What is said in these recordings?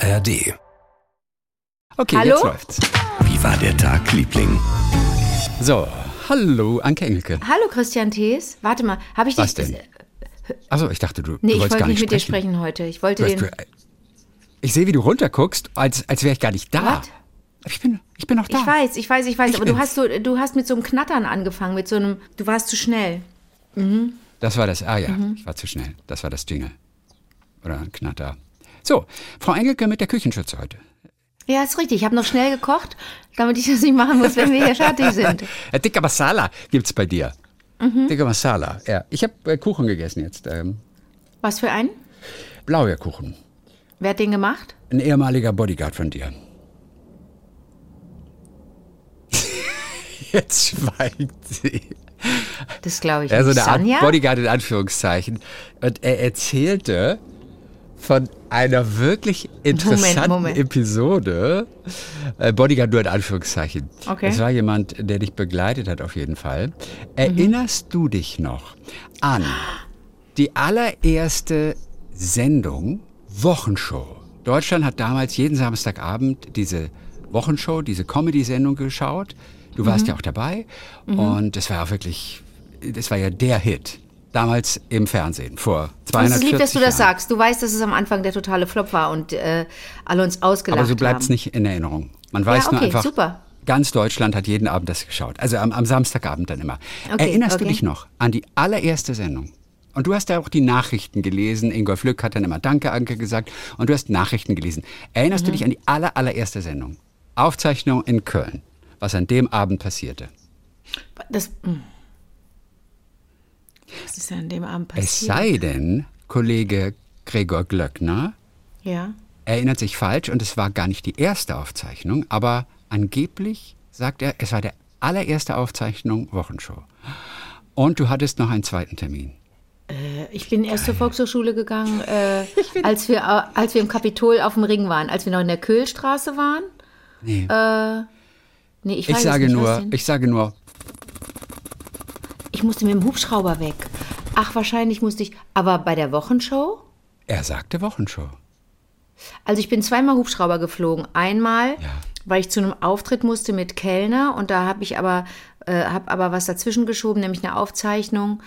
ARD. Okay, Hallo? jetzt läuft's. Wie war der Tag, Liebling? So, hallo, Anke Engelke. Hallo Christian Thees. Warte mal, habe ich Was dich. denn? Achso, ich dachte, du, Nee, du ich wolltest wollte gar nicht nicht mit dir sprechen. sprechen heute. Ich wollte den. du, ich sehe, wie du runterguckst, als, als wäre ich gar nicht da. Was? Ich bin, ich bin noch da. Ich weiß, ich weiß, ich weiß, Ich aber du hast so, du hast mit so einem Knattern angefangen, mit so einem, du warst zu schnell. Das war das, ah ja, Mhm. ich war zu schnell. Das war das Jingle. Oder ein Knatter. So, Frau Engelke mit der Küchenschürze heute. Ja, ist richtig. Ich habe noch schnell gekocht, damit ich das nicht machen muss, wenn wir hier fertig sind. Dicker Masala gibt's bei dir. Mhm. Dicker Masala, ja. Ich habe äh, Kuchen gegessen jetzt. Ähm, Was für einen? Blaubeerkuchen. Wer hat den gemacht? Ein ehemaliger Bodyguard von dir. Jetzt schweigt sie. Das glaube ich Ja, so nicht. eine Art? Bodyguard in Anführungszeichen. Und er erzählte von einer wirklich interessanten Moment. Episode. Äh, Bodyguard nur in Anführungszeichen. Okay. Es war jemand, der dich begleitet hat auf jeden Fall. Erinnerst du dich noch an die allererste Sendung Wochenshow? Deutschland hat damals jeden Samstagabend diese Wochenshow, diese Comedy-Sendung geschaut. Du warst ja auch dabei. Und es war auch wirklich, das war ja der Hit. Damals im Fernsehen, vor Und 240 es ist lieb, dass du das Jahren. sagst. Du weißt, dass es am Anfang der totale Flop war und äh, alle uns ausgelacht Aber so bleibt es haben. nicht in Erinnerung. Man weiß nur okay, einfach, super. ganz Deutschland hat jeden Abend das geschaut. Also am, am Samstagabend dann immer. Okay, Erinnerst du okay. dich noch an die allererste Sendung? Und du hast ja auch die Nachrichten gelesen. Ingolf Lück hat dann immer Danke, Anke gesagt. Und du hast Nachrichten gelesen. Erinnerst Mhm. du dich an die aller, allererste Sendung? Aufzeichnung in Köln. Was an dem Abend passierte. Das, hm. Was ist an dem Abend passiert? Es sei denn, Kollege Gregor Glöckner Ja. erinnert sich falsch und es war gar nicht die erste Aufzeichnung, aber angeblich sagt er, es war der allererste Aufzeichnung Wochenshow. Und du hattest noch einen zweiten Termin. Ich bin erst zur Volkshochschule gegangen, äh, als, wir, äh, als wir im Kapitol auf dem Ring waren, als wir noch in der Köhlstraße waren. Nee. Nee, ich, ich sage nicht, nur, ich sage nur, ich musste mit dem Hubschrauber weg. Ach, wahrscheinlich musste ich. Aber bei der Wochenshow? er sagte Wochenshow. Also ich bin zweimal Hubschrauber geflogen. Einmal, Ja. weil ich zu einem Auftritt musste mit Kellner und da habe ich aber, äh, hab aber was dazwischen geschoben, nämlich eine Aufzeichnung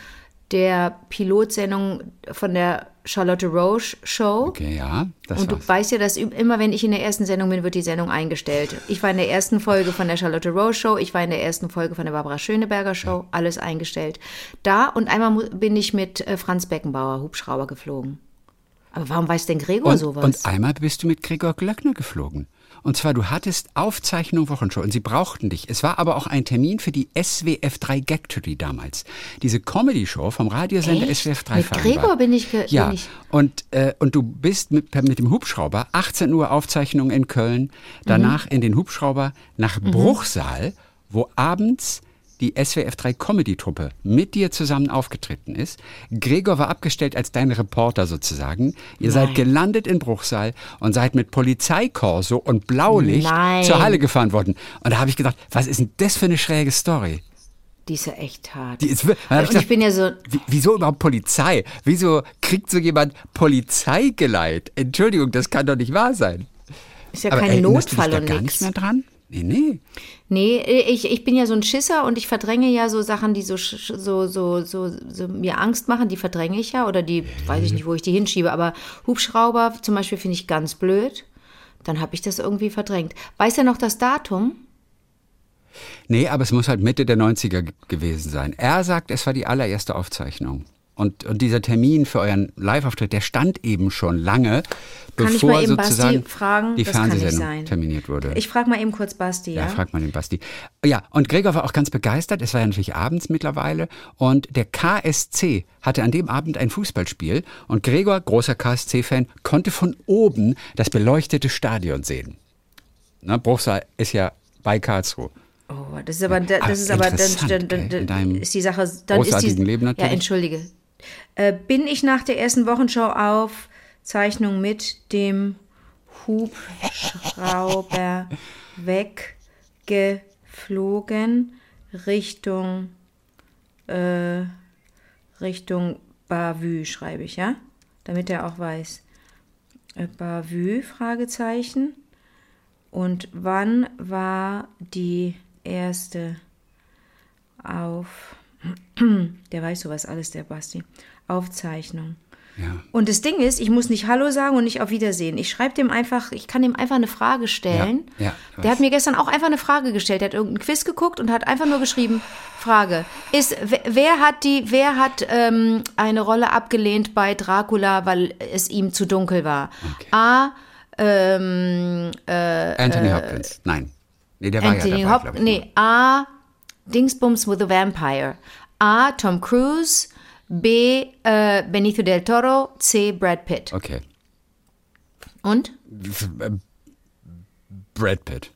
der Pilotsendung von der Charlotte Roche Show. Okay, ja, das Und du war's. weißt ja, dass immer wenn ich in der ersten Sendung bin, wird die Sendung eingestellt. Ich war in der ersten Folge von der Charlotte Rose Show, ich war in der ersten Folge von der Barbara Schöneberger Show, alles eingestellt. Da und einmal bin ich mit äh, Franz Beckenbauer Hubschrauber geflogen. Aber warum weiß denn Gregor Und, sowas? und einmal bist du mit Gregor Glöckner geflogen. Und zwar, du hattest Aufzeichnung Wochenshow und sie brauchten dich. Es war aber auch ein Termin für die SWF 3 Gagtory damals. Diese Comedy-Show vom Radiosender Echt? SWF 3 Mit. Gregor bin ich ge- Ja, bin ich- und, äh, und du bist mit, mit dem Hubschrauber, 18 Uhr Aufzeichnung in Köln, danach in den Hubschrauber nach Bruchsal, wo abends die SWF 3 Comedy-Truppe mit dir zusammen aufgetreten ist. Gregor war abgestellt als dein Reporter sozusagen. Ihr seid gelandet in Bruchsal und seid mit Polizeikorso und Blaulicht Nein. zur Halle gefahren worden. Und da habe ich gedacht, was ist denn das für eine schräge Story? Die ist ja echt hart. Die ist, hab und ich bin ja so, wie, wieso überhaupt Polizei? Wieso kriegt so jemand Polizeigeleit? Entschuldigung, das kann doch nicht wahr sein. ist ja Aber kein du dich Notfall da und gar nichts. nicht mehr dran? Nee, nee. Nee, ich, ich bin ja so ein Schisser und ich verdränge ja so Sachen, die so, so, so, so, so mir Angst machen, die verdränge ich ja oder die, weiß ich nicht, wo ich die hinschiebe. Aber Hubschrauber zum Beispiel finde ich ganz blöd. Dann habe ich das irgendwie verdrängt. Weiß er noch das Datum? Nee, aber es muss halt Mitte der 90er g- gewesen sein. Er sagt, es war die allererste Aufzeichnung. Und, und dieser Termin für euren Live-Auftritt, der stand eben schon lange, Kann ich bevor mal eben Basti sozusagen fragen? die Das Fernsehsendung terminiert wurde. Ich frage mal eben kurz Basti, Ja, ja? frag mal den Basti. Ja, und Gregor war auch ganz begeistert. Es war ja natürlich abends mittlerweile. Und der KSC hatte an dem Abend ein Fußballspiel. Und Gregor, großer KSC-Fan, konnte von oben das beleuchtete Stadion sehen. Na, Bruchsal ist ja bei Karlsruhe. Oh, das ist aber, das Aber ist aber, dann, dann, dann, dann ist die Sache, dann ist die, Leben natürlich. Ja, entschuldige. Äh, bin ich nach der ersten Wochenschau auf Zeichnung mit dem Hubschrauber weggeflogen Richtung äh, Richtung Bavü, schreibe ich, ja? Damit er auch weiß. äh, Bavü, Fragezeichen. Und wann war die erste auf, der weiß sowas alles, der Basti, Aufzeichnung? Ja. Und das Ding ist, ich muss nicht Hallo sagen und nicht auf Wiedersehen. Ich schreibe dem einfach, ich kann dem einfach eine Frage stellen. Ja, ja, Der hat mir gestern auch einfach eine Frage gestellt. Der hat irgendeinen Quiz geguckt und hat einfach nur geschrieben: Frage. Ist, wer- wer hat die, wer hat ähm, eine Rolle abgelehnt bei Dracula, weil es ihm zu dunkel war? Okay. A. Ähm, Anthony Hopkins. Nein. Nee, der war Anthony ja dabei, Hop ich. nee, A. Dingsbums with a Vampire. A. Tom Cruise. B. Äh, Benito del Toro. C. Brad Pitt. Okay. Und? Brad Pitt.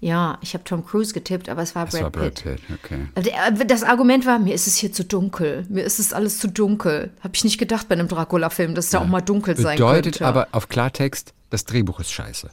Ja, ich habe Tom Cruise getippt, aber es war Das Brad, war Brad Pitt. Pitt, okay. Der- Das Argument war, mir ist es hier zu dunkel. Mir ist es alles zu dunkel. Habe ich nicht gedacht bei einem Dracula-Film, dass da auch mal dunkel sein Bedeutet könnte. aber auf Klartext, das Drehbuch ist scheiße.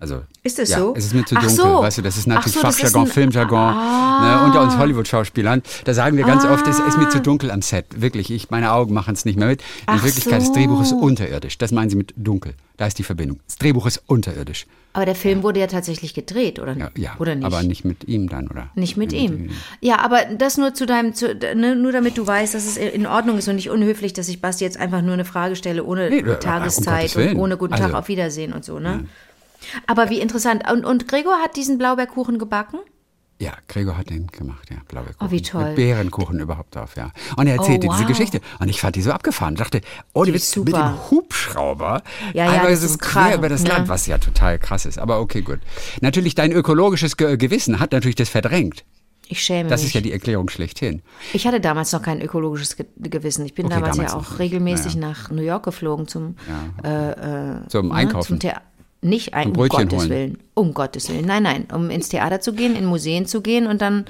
Also, Ist es ja, so? Es ist mir zu dunkel, so. weißt du, das ist natürlich so, Fachjargon, ein- Ah. Filmjargon, ne, unter uns Hollywood-Schauspielern. Da sagen wir ganz oft, es ist mir zu dunkel am Set. Wirklich, ich, meine Augen machen es nicht mehr mit. In Ach Wirklichkeit, so. das Drehbuch ist unterirdisch. Das meinen sie mit dunkel. Da ist die Verbindung. Das Drehbuch ist unterirdisch. aber der Film wurde ja tatsächlich gedreht, oder, Ja, ja oder nicht? aber nicht mit ihm dann, oder? Nicht mit ihm. Ja, aber das nur zu deinem, zu, ne, nur damit du weißt, dass es in Ordnung ist und nicht unhöflich, dass ich Basti jetzt einfach nur eine Frage stelle ohne Nee, um Tageszeit Gottes Willen. und ohne guten Tag Also- auf Wiedersehen und so, ne? Aber wie interessant. Und, und Gregor hat diesen Blaubeerkuchen gebacken? Ja, Gregor hat den gemacht, ja, Blaubeerkuchen. Oh, wie toll. Mit Beerenkuchen überhaupt drauf, ja. Und er erzählte Oh, wow. diese Geschichte. Und ich fand die so abgefahren. Ich dachte, oh, die Die wird mit dem. Hubschrauber Ja, ja, einmal das so ist quer krass, über das ne? Land, was ja total krass ist. Aber okay, gut. Natürlich, dein ökologisches Ge Gewissen hat natürlich das verdrängt. Ich schäme Das mich. ist ja die Erklärung schlechthin. Ich hatte damals noch kein ökologisches Ge Gewissen. Ich bin Okay, damals, damals ja auch regelmäßig Naja. nach New York geflogen zum, Zum ne, Einkaufen. zum Thea nicht ein, um Brötchen Gottes holen. Willen. Um Gottes Willen. Nein, nein. Um ins Theater zu gehen, in Museen zu gehen und dann,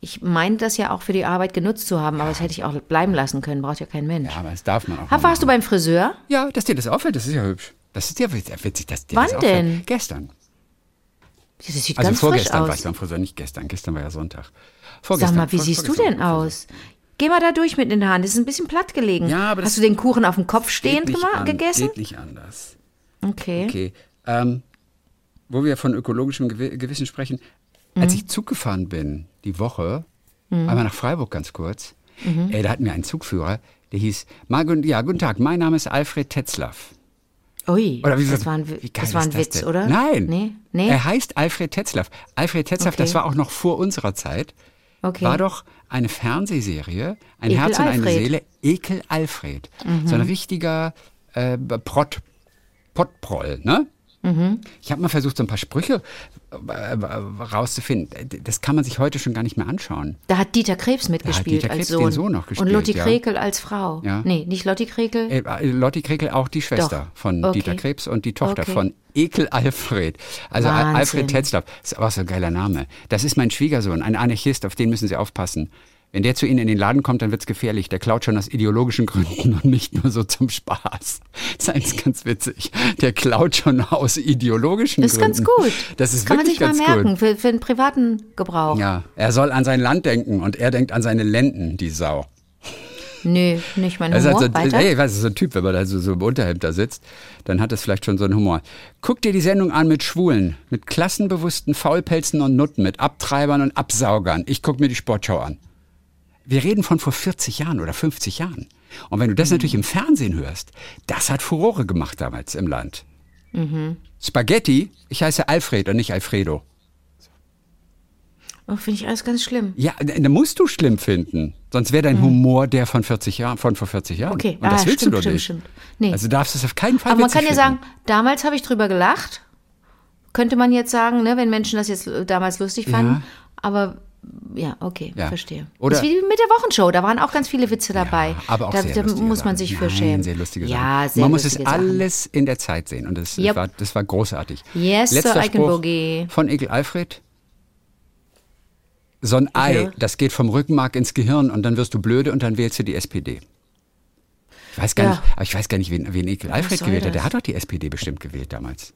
ich meine das ja auch für die Arbeit genutzt zu haben, aber das hätte ich auch bleiben lassen können. Braucht ja kein Mensch. ja, aber das darf man auch. Ha, warst du beim Friseur? Ja, dass dir das auffällt, das ist ja hübsch. Das ist ja witzig, dass dir Wann das auffällt. denn? Gestern. Das sieht Also ganz vorgestern war aus. ich beim Friseur, nicht gestern. Gestern war ja Sonntag. Sag Vorgestern, mal, wie vor- siehst du denn war aus? Geh mal da durch mit der Hand. Das ist ein bisschen platt gelegen. Ja, aber Hast du den Kuchen auf dem Kopf stehend an- gegessen? Geht nicht anders. Okay. Okay. Ähm, wo wir von ökologischem Gewi- Gewissen sprechen, als ich Zug gefahren bin, die Woche, einmal nach Freiburg ganz kurz, äh, da hatten wir einen Zugführer, der hieß, "Ma- gun- ja, guten Tag, mein Name ist Alfred Tetzlaff. Ui, Oder wie, das war ein, Wi- wie das war ein ist Witz, denn? oder? Nein. Nee? Nee? Er heißt Alfred Tetzlaff. Alfred Tetzlaff, Okay. das war auch noch vor unserer Zeit. Okay. War doch eine Fernsehserie, ein Ekel Herz und eine Alfred. Mhm. Seele, Ekel Alfred. So ein richtiger äh, Prott, Pottproll, ne? Mhm. Ich habe mal versucht, so ein paar Sprüche äh, äh, rauszufinden. Das kann man sich heute schon gar nicht mehr anschauen. Da hat Dieter Krebs mitgespielt Dieter als Krebs den Sohn. Sohn noch gespielt, Und Lotti ja. Krekel als Frau. Ja. Nee, nicht Lotti Krekel. Äh, äh, Lotti Krekel auch die Schwester Doch. von Okay. Dieter Krebs und die Tochter Okay. von Ekel Alfred. Also Al- Wahnsinn. Alfred Tetzlaff, ist aber so ein geiler Name. Das ist mein Schwiegersohn, ein Anarchist, auf den müssen Sie aufpassen. Wenn der zu Ihnen in den Laden kommt, dann wird's gefährlich. Der klaut schon aus ideologischen Gründen und nicht nur so zum Spaß. Das ist eigentlich ganz witzig. Der klaut schon aus ideologischen Das ist Gründen. ganz gut. Das ist kann man wirklich sich mal merken, gut. für, für den privaten Gebrauch. Ja, er soll an sein Land denken und er denkt an seine Lenden, die Sau. Nö, nicht mein Das ist Humor. halt so, Weiter. ey, ich weiß, so ein Typ, wenn man da so, so im Unterhemd da sitzt, dann hat es vielleicht schon so einen Humor. Guck dir die Sendung an mit Schwulen, mit klassenbewussten Faulpelzen und Nutten, mit Abtreibern und Absaugern. Ich guck mir die Sportschau an. Wir reden von vor 40 Jahren oder 50 Jahren. Und wenn du Mhm. das natürlich im Fernsehen hörst, das hat Furore gemacht damals im Land. Mhm. Spaghetti, ich heiße Alfred und nicht Alfredo. Oh, Finde ich alles ganz schlimm. Ja, da musst du schlimm finden. Sonst wäre dein Humor der von 40 Jahren, von vor 40 Jahren. Mhm. Okay, Und das ah, willst stimmt, du doch stimmt, nicht. stimmt. Nee. Also darfst du es auf keinen Fall Aber man kann ja sagen, damals habe ich drüber gelacht. Könnte man jetzt sagen, ne, wenn Menschen das jetzt äh, damals lustig fanden. Aber ja, okay, Ja. verstehe. Oder- das ist wie mit der Wochenshow, da waren auch ganz viele Witze dabei. Aber auch da sehr da lustige muss man Sachen. sich für Nein, schämen. Sehr lustige ja, Sachen. sehr Man muss es Sachen. alles in der Zeit sehen und das, Yep. war, das war großartig. Yes, Sir Letzter Spruch Eikenboogie. von Ekel Alfred. So ein Ei, Ja. das geht vom Rückenmark ins Gehirn und dann wirst du blöde und dann wählst du die SPD. Ich weiß gar Ja. nicht, aber ich weiß gar nicht, wen, wen Ekel Alfred gewählt hat. Der hat doch die SPD bestimmt gewählt damals.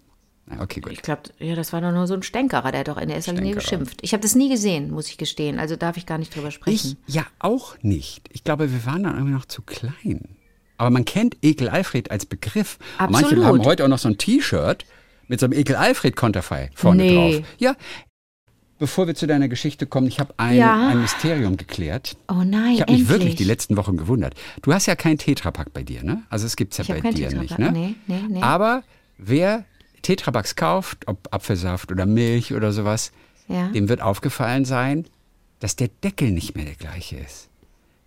Okay, gut. Ich glaube, ja, das war doch nur so ein Stänkerer, der hat doch in erster Linie geschimpft. Ich habe das nie gesehen, muss ich gestehen. Also darf ich gar nicht drüber Ich sprechen. ja auch nicht. Ich glaube, wir waren dann irgendwie noch zu klein. Aber man kennt Ekel Alfred als Begriff. Und manche Absolut. haben heute auch noch so ein T-Shirt mit so einem Ekel Alfred Konterfei vorne Nee. drauf. Ja. Bevor wir zu deiner Geschichte kommen, ich habe ein, Ja. ein Mysterium geklärt. Oh nein, Ich habe mich wirklich die letzten Wochen gewundert. Du hast ja keinen Tetrapack bei dir, ne? Also es gibt's ja Ich bei dir nicht, ne? Nee, nee, nee. Aber wer Tetrapacks kauft, ob Apfelsaft oder Milch oder sowas, Ja. dem wird aufgefallen sein, dass der Deckel nicht mehr der gleiche ist.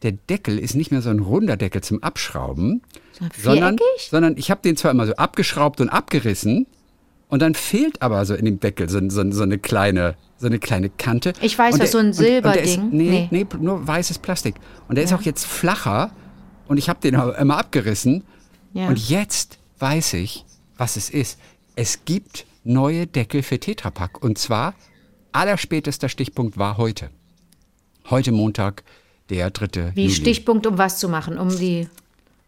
Der Deckel ist nicht mehr so ein runder Deckel zum Abschrauben, So sondern, sondern ich habe den zwar immer so abgeschraubt und abgerissen und dann fehlt aber so in dem Deckel so, so, so eine kleine so eine kleine Kante. Ich weiß, was der- so ein ist- Silberding. Nee, Nee. nee, nur weißes Plastik. Und der ist auch jetzt flacher und ich habe den immer abgerissen. Ja. Und jetzt weiß ich, was es ist. Es gibt neue Deckel für Tetrapack. Und zwar, allerspätester Stichpunkt war heute. Heute Montag, der 3. Wie Juli. Stichpunkt, um was zu machen, um die,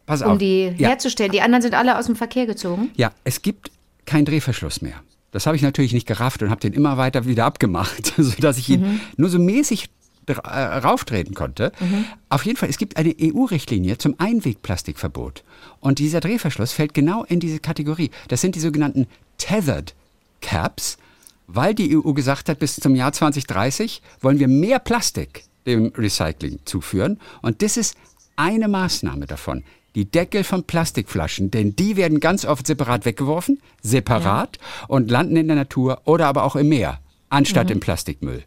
Pass um auf. die ja, herzustellen. Die anderen sind alle aus dem Verkehr gezogen. ja, es gibt keinen Drehverschluss mehr. Das habe ich natürlich nicht gerafft und habe den immer weiter wieder abgemacht, sodass ich ihn Mhm. nur so mäßig rauftreten konnte. Mhm. Auf jeden Fall, es gibt eine EU-Richtlinie zum Einwegplastikverbot. Und dieser Drehverschluss fällt genau in diese Kategorie. Das sind die sogenannten Tethered Caps, weil die EU gesagt hat, bis zum Jahr 2030 wollen wir mehr Plastik dem Recycling zuführen. Und das ist eine Maßnahme davon. Die Deckel von Plastikflaschen, denn die werden ganz oft separat weggeworfen, separat und landen in der Natur oder aber auch im Meer, anstatt im Plastikmüll.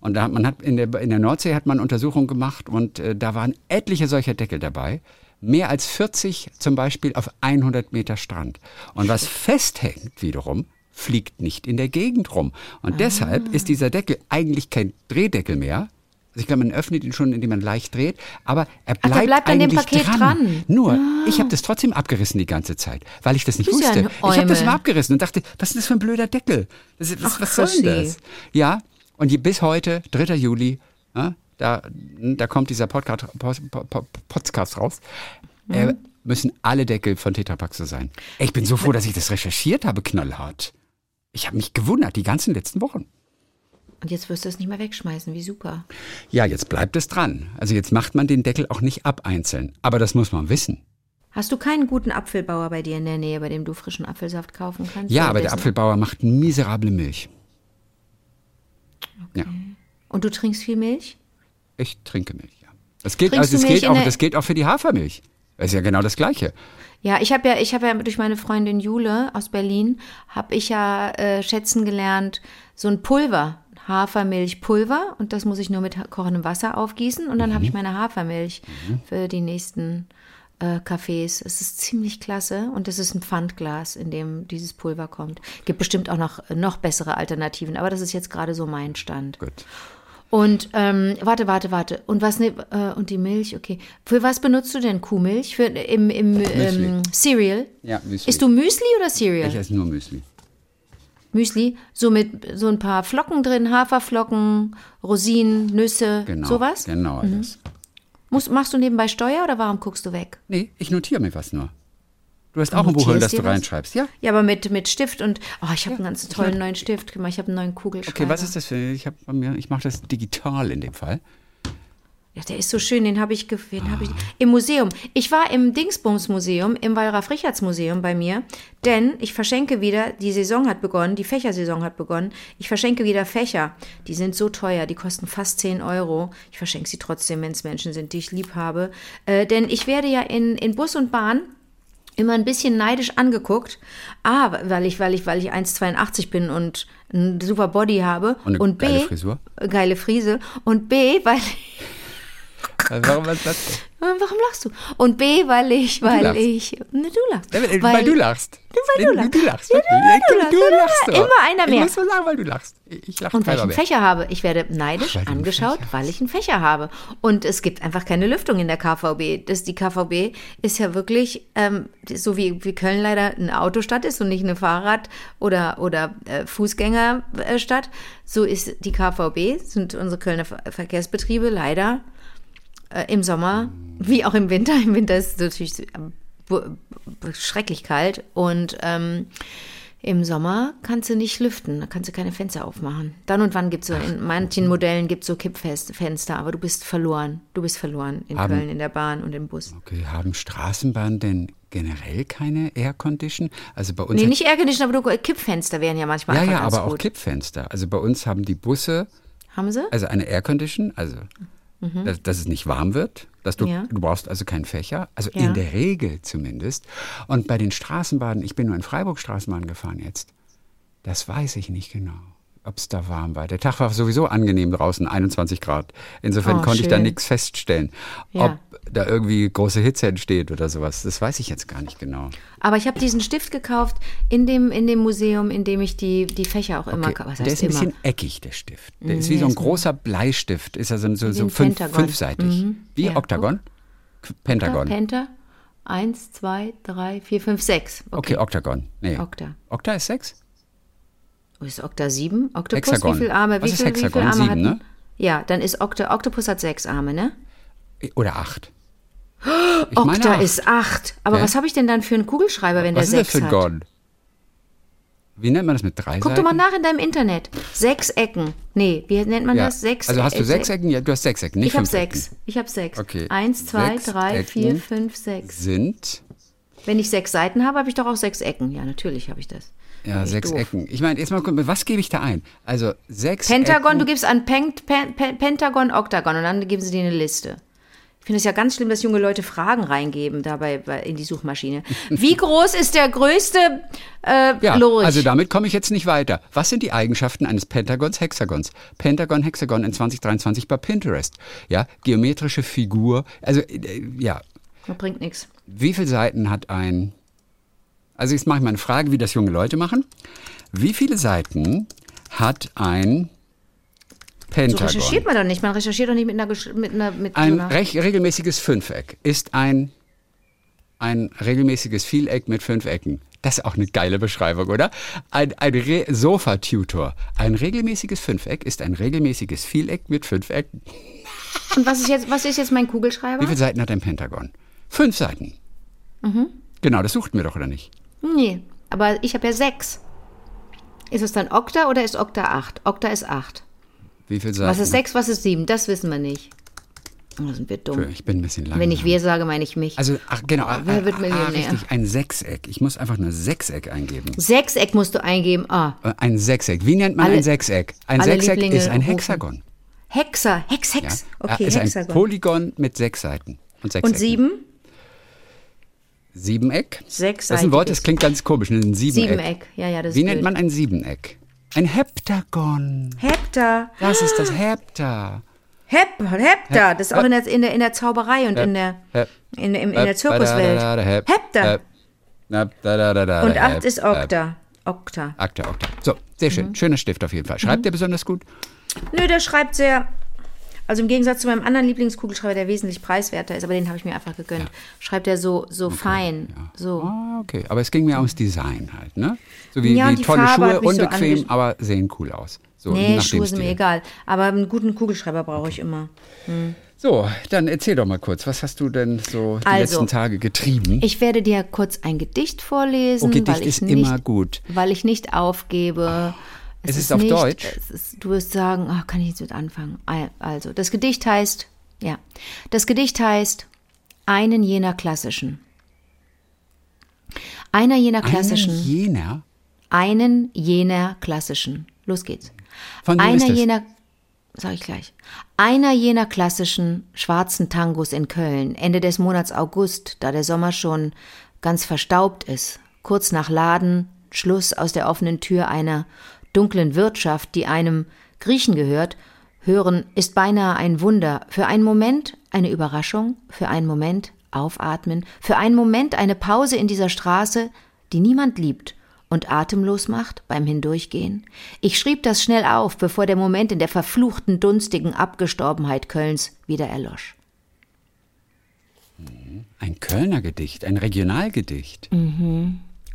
Und da hat man hat in der, in der Nordsee hat man Untersuchungen gemacht und äh, da waren etliche solcher Deckel dabei. Mehr als 40 zum Beispiel auf 100 Meter Strand. Und was festhängt wiederum, fliegt nicht in der Gegend rum. Und deshalb ist dieser Deckel eigentlich kein Drehdeckel mehr. Also ich glaube, man öffnet ihn schon, indem man leicht dreht, aber er bleibt, bleibt an dem Paket dran. dran. Nur, ich habe das trotzdem abgerissen die ganze Zeit, weil ich das nicht ja wusste. ein ich habe das immer abgerissen und dachte, was ist das für ein blöder Deckel? Ist, was, Ach, was soll das? Ja, und bis heute, 3. Juli, ja, da, da kommt dieser Podcast, Po- Po- Podcast raus, äh, Mhm. müssen alle Deckel von Tetrapack so sein. Ich bin so froh, dass ich das recherchiert habe, knallhart. Ich habe mich gewundert, die ganzen letzten Wochen. Und jetzt wirst du es nicht mehr wegschmeißen. Wie super. Ja, jetzt bleibt es dran. Also jetzt macht man den Deckel auch nicht ab einzeln. Aber das muss man wissen. Hast du keinen guten Apfelbauer bei dir in der Nähe, bei dem du frischen Apfelsaft kaufen kannst? Ja, aber der Apfelbauer macht miserable Milch. Ja, Und du trinkst viel Milch? ich trinke Milch, ja. Das gilt, Trinkst also, das gilt, auch, das gilt auch für die Hafermilch. Das ist ja genau das Gleiche. Ja, ich habe ja, ich habe ja durch meine Freundin Jule aus Berlin, habe ich ja äh, schätzen gelernt, so ein Pulver, Hafermilchpulver und das muss ich nur mit kochendem Wasser aufgießen und dann habe ich Mhm. meine Hafermilch für die nächsten äh, Cafés. Es ist ziemlich klasse und es ist ein Pfandglas, in dem dieses Pulver kommt. Gibt bestimmt auch noch, noch bessere Alternativen, aber das ist jetzt gerade so mein Stand. Gut. Und ähm, warte, warte, warte. Und was ne, äh, und die Milch, okay. Für was benutzt du denn Kuhmilch? Für im, im ähm, Cereal? Ja, Müsli. Isst du Müsli oder Cereal? Ich esse nur Müsli. Müsli, so mit so ein paar Flocken drin, Haferflocken, Rosinen, Nüsse, Genau. sowas. Genau das. Muss, machst du nebenbei Steuer oder warum guckst du weg? Nee, ich notiere mir was nur. Du hast auch ein Buch, in das du was? reinschreibst. Ja. Ja, aber mit, mit Stift und oh, ich habe einen ganz tollen neuen Stift gemacht. Ich habe einen neuen Kugelschreiber. Okay, was ist das für. Ich, mir, ich mache das digital in dem Fall. Ja, der ist so schön, den habe ich, den hab ich im Museum. Ich war im Dingsbums Museum, im Wallraf Richards Museum bei mir, denn ich verschenke wieder, die Saison hat begonnen, die Fächersaison hat begonnen, ich verschenke wieder Fächer. Die sind so teuer, die kosten fast 10 Euro. Ich verschenke sie trotzdem, wenn es Menschen sind, die ich lieb habe. Äh, denn ich werde ja in, in Bus und Bahn immer ein bisschen neidisch angeguckt. A, weil ich, weil ich, weil ich 1,82 bin und ein super Body habe. Und eine B, geile Frisur. Geile Frise. Und B, weil Warum was denn? Äh, Warum lachst du? Und B, weil ich, weil lachst. ich. Ne, du lachst. Ja, Weil, weil du lachst. Weil du lachst. Du lachst. Ja, wirklich. du du, lachst. lachst. Immer einer mehr. Ich muss so sagen, weil du lachst. Ich lache Und weil ich einen. Fächer habe. Ich werde neidisch Ach, weil du angeschaut, weil ich einen Fächer habe. Und es gibt einfach keine Lüftung in der KVB. Das, die KVB ist ja wirklich, ähm, so wie, wie Köln leider eine Autostadt ist und nicht eine Fahrrad- oder, oder äh, Fußgängerstadt, so ist die KVB, sind unsere Kölner Ver- Verkehrsbetriebe leider äh, im Sommer, wie auch im Winter. Im Winter ist es natürlich bu- schrecklich kalt und ähm, Im Sommer kannst du nicht lüften, da kannst du keine Fenster aufmachen. Dann und wann gibt es so, in manchen Modellen gibt es so Kippfenster, aber du bist verloren. Du bist verloren in Haben- Köln, in der Bahn und im Bus. Okay, haben Straßenbahnen denn generell keine Air Condition? Also bei uns Nee, nicht Aircondition, aber du, Kippfenster wären ja manchmal ja, ja, aber auch gut. Kippfenster. Also bei uns haben die Busse Haben sie? also eine Air Condition, also dass, dass es nicht warm wird, dass du Mhm. Ja. du brauchst also keinen Fächer, also Ja. in der Regel zumindest. Und bei den Straßenbahnen, ich bin nur in Freiburg Straßenbahn gefahren jetzt. Das weiß ich nicht genau, ob es da warm war. Der Tag war sowieso angenehm draußen, 21 Grad. Insofern Oh, konnte ich da schön. nichts feststellen, Ja. ob da irgendwie große Hitze entsteht oder sowas. Das weiß ich jetzt gar nicht genau. Aber ich habe diesen Stift gekauft in dem, in dem Museum, in dem ich die, die Fächer auch immer, Okay, was der ist ein immer? bisschen eckig, der Stift. Der ist Mhm, wie so ein der ist ein- großer Bleistift. Ist also so, so fünf, fünfseitig. Mhm, Wie ja. Oktagon? K- Pentagon. Penta. Eins, zwei, drei, vier, fünf, sechs. Okay, Oktagon. Nee. Okta. Okta ist sechs? Wo ist Okta sieben? Oktopus, Hexagon. wie viele Arme? Was wie ist viel, Hexagon? Wie viele Arme Sieben, ne? Ja, dann ist Okta, Oktopus hat sechs Arme, ne? Oder acht? Ich Okta acht. ist acht. Aber Hä? was habe ich denn dann für einen Kugelschreiber, wenn Was ist der das sechs für ein hat? God? Wie nennt man das mit drei Guck Seiten? doch mal nach in deinem Internet. Sechs Ecken. Nee, wie nennt man Ja. das? Sechs also hast du sechs Ecken? Ja, du hast sechs Ecken, nicht Ich habe sechs. Ecken. Ich habe sechs. Okay. Eins, zwei, Sechs drei, Ecken vier, fünf, sechs. Sind, Wenn ich sechs Seiten habe, habe ich doch auch sechs Ecken. Ja, natürlich habe ich das. Ja, sechs doof. Ecken. Ich meine, jetzt mal gucken, was gebe ich da ein? Also sechs Pentagon, Ecken. du gibst an Pen, Pen, Pen, Pentagon, Oktagon und dann geben sie dir eine Liste. Ich finde es ja ganz schlimm, dass junge Leute Fragen reingeben dabei bei, in die Suchmaschine. Wie groß ist der größte äh, Ja, Lurch? also damit komme ich jetzt nicht weiter. Was sind die Eigenschaften eines Pentagons, Hexagons? Pentagon, Hexagon in 2023 bei Pinterest. Ja, geometrische Figur. Also, äh, ja, Das bringt nichts. wie viele Seiten hat ein. Also, jetzt mache ich mal eine Frage, wie das junge Leute machen. Wie viele Seiten hat ein So Pentagon? recherchiert man doch nicht. Man recherchiert doch nicht mit einer, mit einer, mit ein so einer regelmäßiges Fünfeck ist ein, ein regelmäßiges Vieleck mit fünf Ecken. Das ist auch eine geile Beschreibung, oder? Ein, ein Sofa-Tutor. Ein regelmäßiges Fünfeck ist ein regelmäßiges Vieleck mit fünf Ecken. Und was ist jetzt, was ist jetzt mein Kugelschreiber? Wie viele Seiten hat ein Pentagon? Fünf Seiten. Mhm. Genau, das suchten wir doch, oder nicht? Nee, aber ich habe ja sechs. Ist es dann Okta oder ist Okta acht? Okta ist acht. Wie viele Seiten? Was ist sechs, was ist sieben? Das wissen wir nicht. Oh, sind wir dumm. Ich bin ein bisschen lang. Wenn ich wir sage, meine ich mich. Also, ach, genau. ah, Wer wird ah, Millionär? richtig, ein Sechseck. Ich muss einfach nur Sechseck eingeben. Sechseck musst du eingeben. Ah, Äh, Ein Sechseck. Wie nennt man Alle- ein Sechseck? Ein Sechseck Lieblinge ist ein rufen. Hexagon. Hexer, Hex. Hex. Ja, Okay, ist ein Hexagon. Polygon mit sechs Seiten. Und, sechs Und sieben? Siebeneck? Sechs Das ist ein Wort, das klingt ganz komisch. ne? Ein Siebeneck. Siebeneck. Ja, ja, das Wie nennt blöd. man ein Siebeneck? Ein Heptagon. Hepta. Das ist das Hepta. Hep, Hepta. Das ist auch in der, in der, in der Zauberei und in der, in, der- in der Zirkuswelt. Hep. Hepta. Hep. Na, da, da, da, da, Und acht ist. Okta. Okta. Okta, Okta. So, sehr schön. Mhm. Schöner Stift auf jeden Fall. Schreibt der besonders gut? Nö, der schreibt sehr. Also im Gegensatz zu meinem anderen Lieblingskugelschreiber, der wesentlich preiswerter ist, aber den habe ich mir einfach gegönnt, schreibt er so, so fein. So. Ah, okay. Aber es ging mir ums Design halt, ne? So wie, Ja, wie tolle Farbe Schuhe, so unbequem, ange- aber sehen cool aus. So, Nee, Schuhe sind mir egal. Aber einen guten Kugelschreiber brauche ich immer. So, dann erzähl doch mal kurz, was hast du denn so die Also, letzten Tage getrieben? Ich werde dir kurz ein Gedicht vorlesen, Oh, Gedicht weil ich ist nicht, immer gut. weil ich nicht aufgebe. Es ist auf Deutsch? Es ist, du wirst sagen, ach, kann ich jetzt mit anfangen? Also, das Gedicht heißt, ja, das Gedicht heißt einen jener klassischen. Einer jener klassischen. Einen jener? einen jener klassischen. Los geht's. Von wem Einer ist jener, sag ich gleich. Einer jener klassischen schwarzen Tangos in Köln, Ende des Monats August, da der Sommer schon ganz verstaubt ist, kurz nach Laden, Schluss aus der offenen Tür einer dunklen Wirtschaft, die einem Griechen gehört, hören, ist beinahe ein Wunder. Für einen Moment eine Überraschung, für einen Moment aufatmen, für einen Moment eine Pause in dieser Straße, die niemand liebt und atemlos macht beim Hindurchgehen. Ich schrieb das schnell auf, bevor der Moment in der verfluchten, dunstigen Abgestorbenheit Kölns wieder erlosch. Ein Kölner Gedicht, ein Regionalgedicht.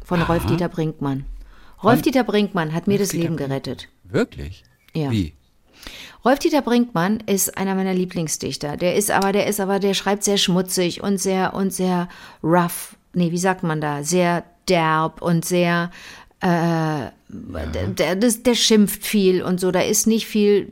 Von Rolf-Dieter Brinkmann. Rolf-Dieter Brinkmann hat mir das Rolf-Dieter Leben gerettet. Wirklich? Ja. Wie? Rolf-Dieter Brinkmann ist einer meiner Lieblingsdichter. Der ist aber, der ist aber, der schreibt sehr schmutzig und sehr, und sehr rough. Nee, wie sagt man da? Sehr derb und sehr, äh, der, der, der schimpft viel und so, da ist nicht viel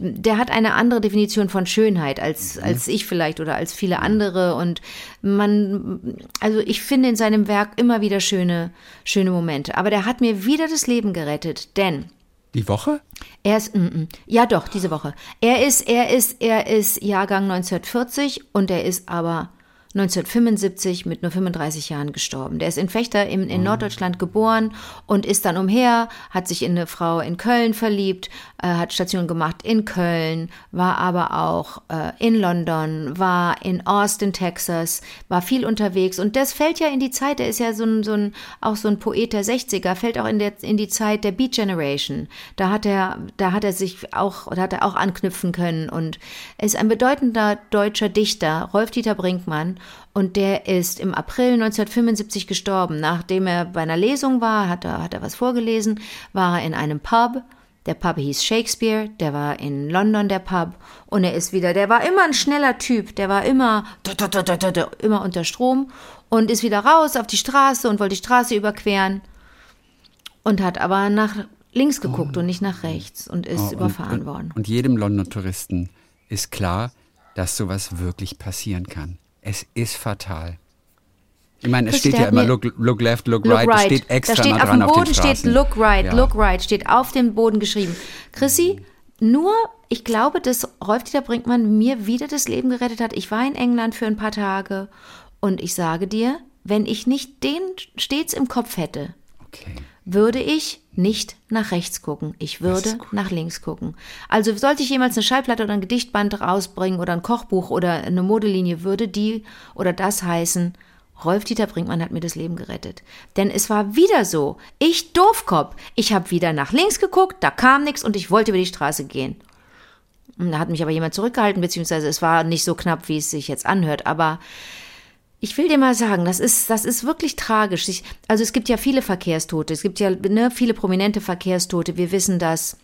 der hat eine andere Definition von Schönheit als, mhm. als ich vielleicht oder als viele andere. Und man, also ich finde in seinem Werk immer wieder schöne, schöne Momente. Aber der hat mir wieder das Leben gerettet, denn. Die Woche? Er ist, mm, mm, ja doch, diese Woche. Er ist, er ist, er ist Jahrgang 1940 und er ist aber 1975 mit nur 35 Jahren gestorben. Der ist in Fechter in, in Norddeutschland geboren und ist dann umher, hat sich in eine Frau in Köln verliebt, äh, hat Station gemacht in Köln, war aber auch äh, in London, war in Austin, Texas, war viel unterwegs und das fällt ja in die Zeit, der ist ja so ein, so ein auch so ein Poet der 60er, fällt auch in, der, in die Zeit der Beat Generation. Da hat er, da hat er sich auch, da hat er auch anknüpfen können und ist ein bedeutender deutscher Dichter, Rolf-Dieter Brinkmann und der ist im April 1975 gestorben. Nachdem er bei einer Lesung war, hat er, hat er was vorgelesen, war er in einem Pub. Der Pub hieß Shakespeare, der war in London der Pub und er ist wieder, der war immer ein schneller Typ, der war immer, immer unter Strom und ist wieder raus auf die Straße und wollte die Straße überqueren und hat aber nach links geguckt oh. und nicht nach rechts und ist oh, überfahren und, worden. Und jedem Londoner Touristen ist klar, dass sowas wirklich passieren kann. Es ist fatal. Ich meine, es steht ja immer look, look left, look, look right. right. steht extra da steht auf dem Boden auf steht look right, ja. look right, steht auf dem Boden geschrieben. Chrissy, nur, ich glaube, dass Rolf-Dieter Brinkmann mir wieder das Leben gerettet hat. Ich war in England für ein paar Tage und ich sage dir, wenn ich nicht den stets im Kopf hätte, okay. würde ich nicht nach rechts gucken. Ich würde nach links gucken. Also sollte ich jemals eine Schallplatte oder ein Gedichtband rausbringen oder ein Kochbuch oder eine Modelinie, würde die oder das heißen, Rolf-Dieter Brinkmann hat mir das Leben gerettet. Denn es war wieder so. Ich Doofkopf. Ich habe wieder nach links geguckt, da kam nichts und ich wollte über die Straße gehen. Da hat mich aber jemand zurückgehalten, beziehungsweise es war nicht so knapp, wie es sich jetzt anhört. Aber ich will dir mal sagen, das ist, das ist wirklich tragisch. Ich, also es gibt ja viele Verkehrstote. Es gibt ja ne, viele prominente Verkehrstote. Wir wissen, dass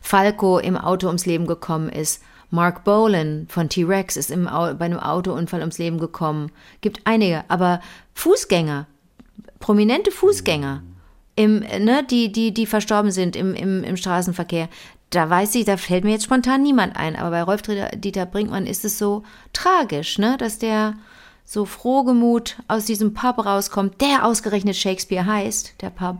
Falco im Auto ums Leben gekommen ist. Mark Bolan von T-Rex ist im, bei einem Autounfall ums Leben gekommen. Gibt einige, aber Fußgänger, prominente Fußgänger, im, ne, die, die, die verstorben sind im, im, im Straßenverkehr, da weiß ich, da fällt mir jetzt spontan niemand ein. Aber bei Rolf Dieter Brinkmann ist es so tragisch, ne, dass der so frohgemut aus diesem Pub rauskommt, der ausgerechnet Shakespeare heißt, der Pub,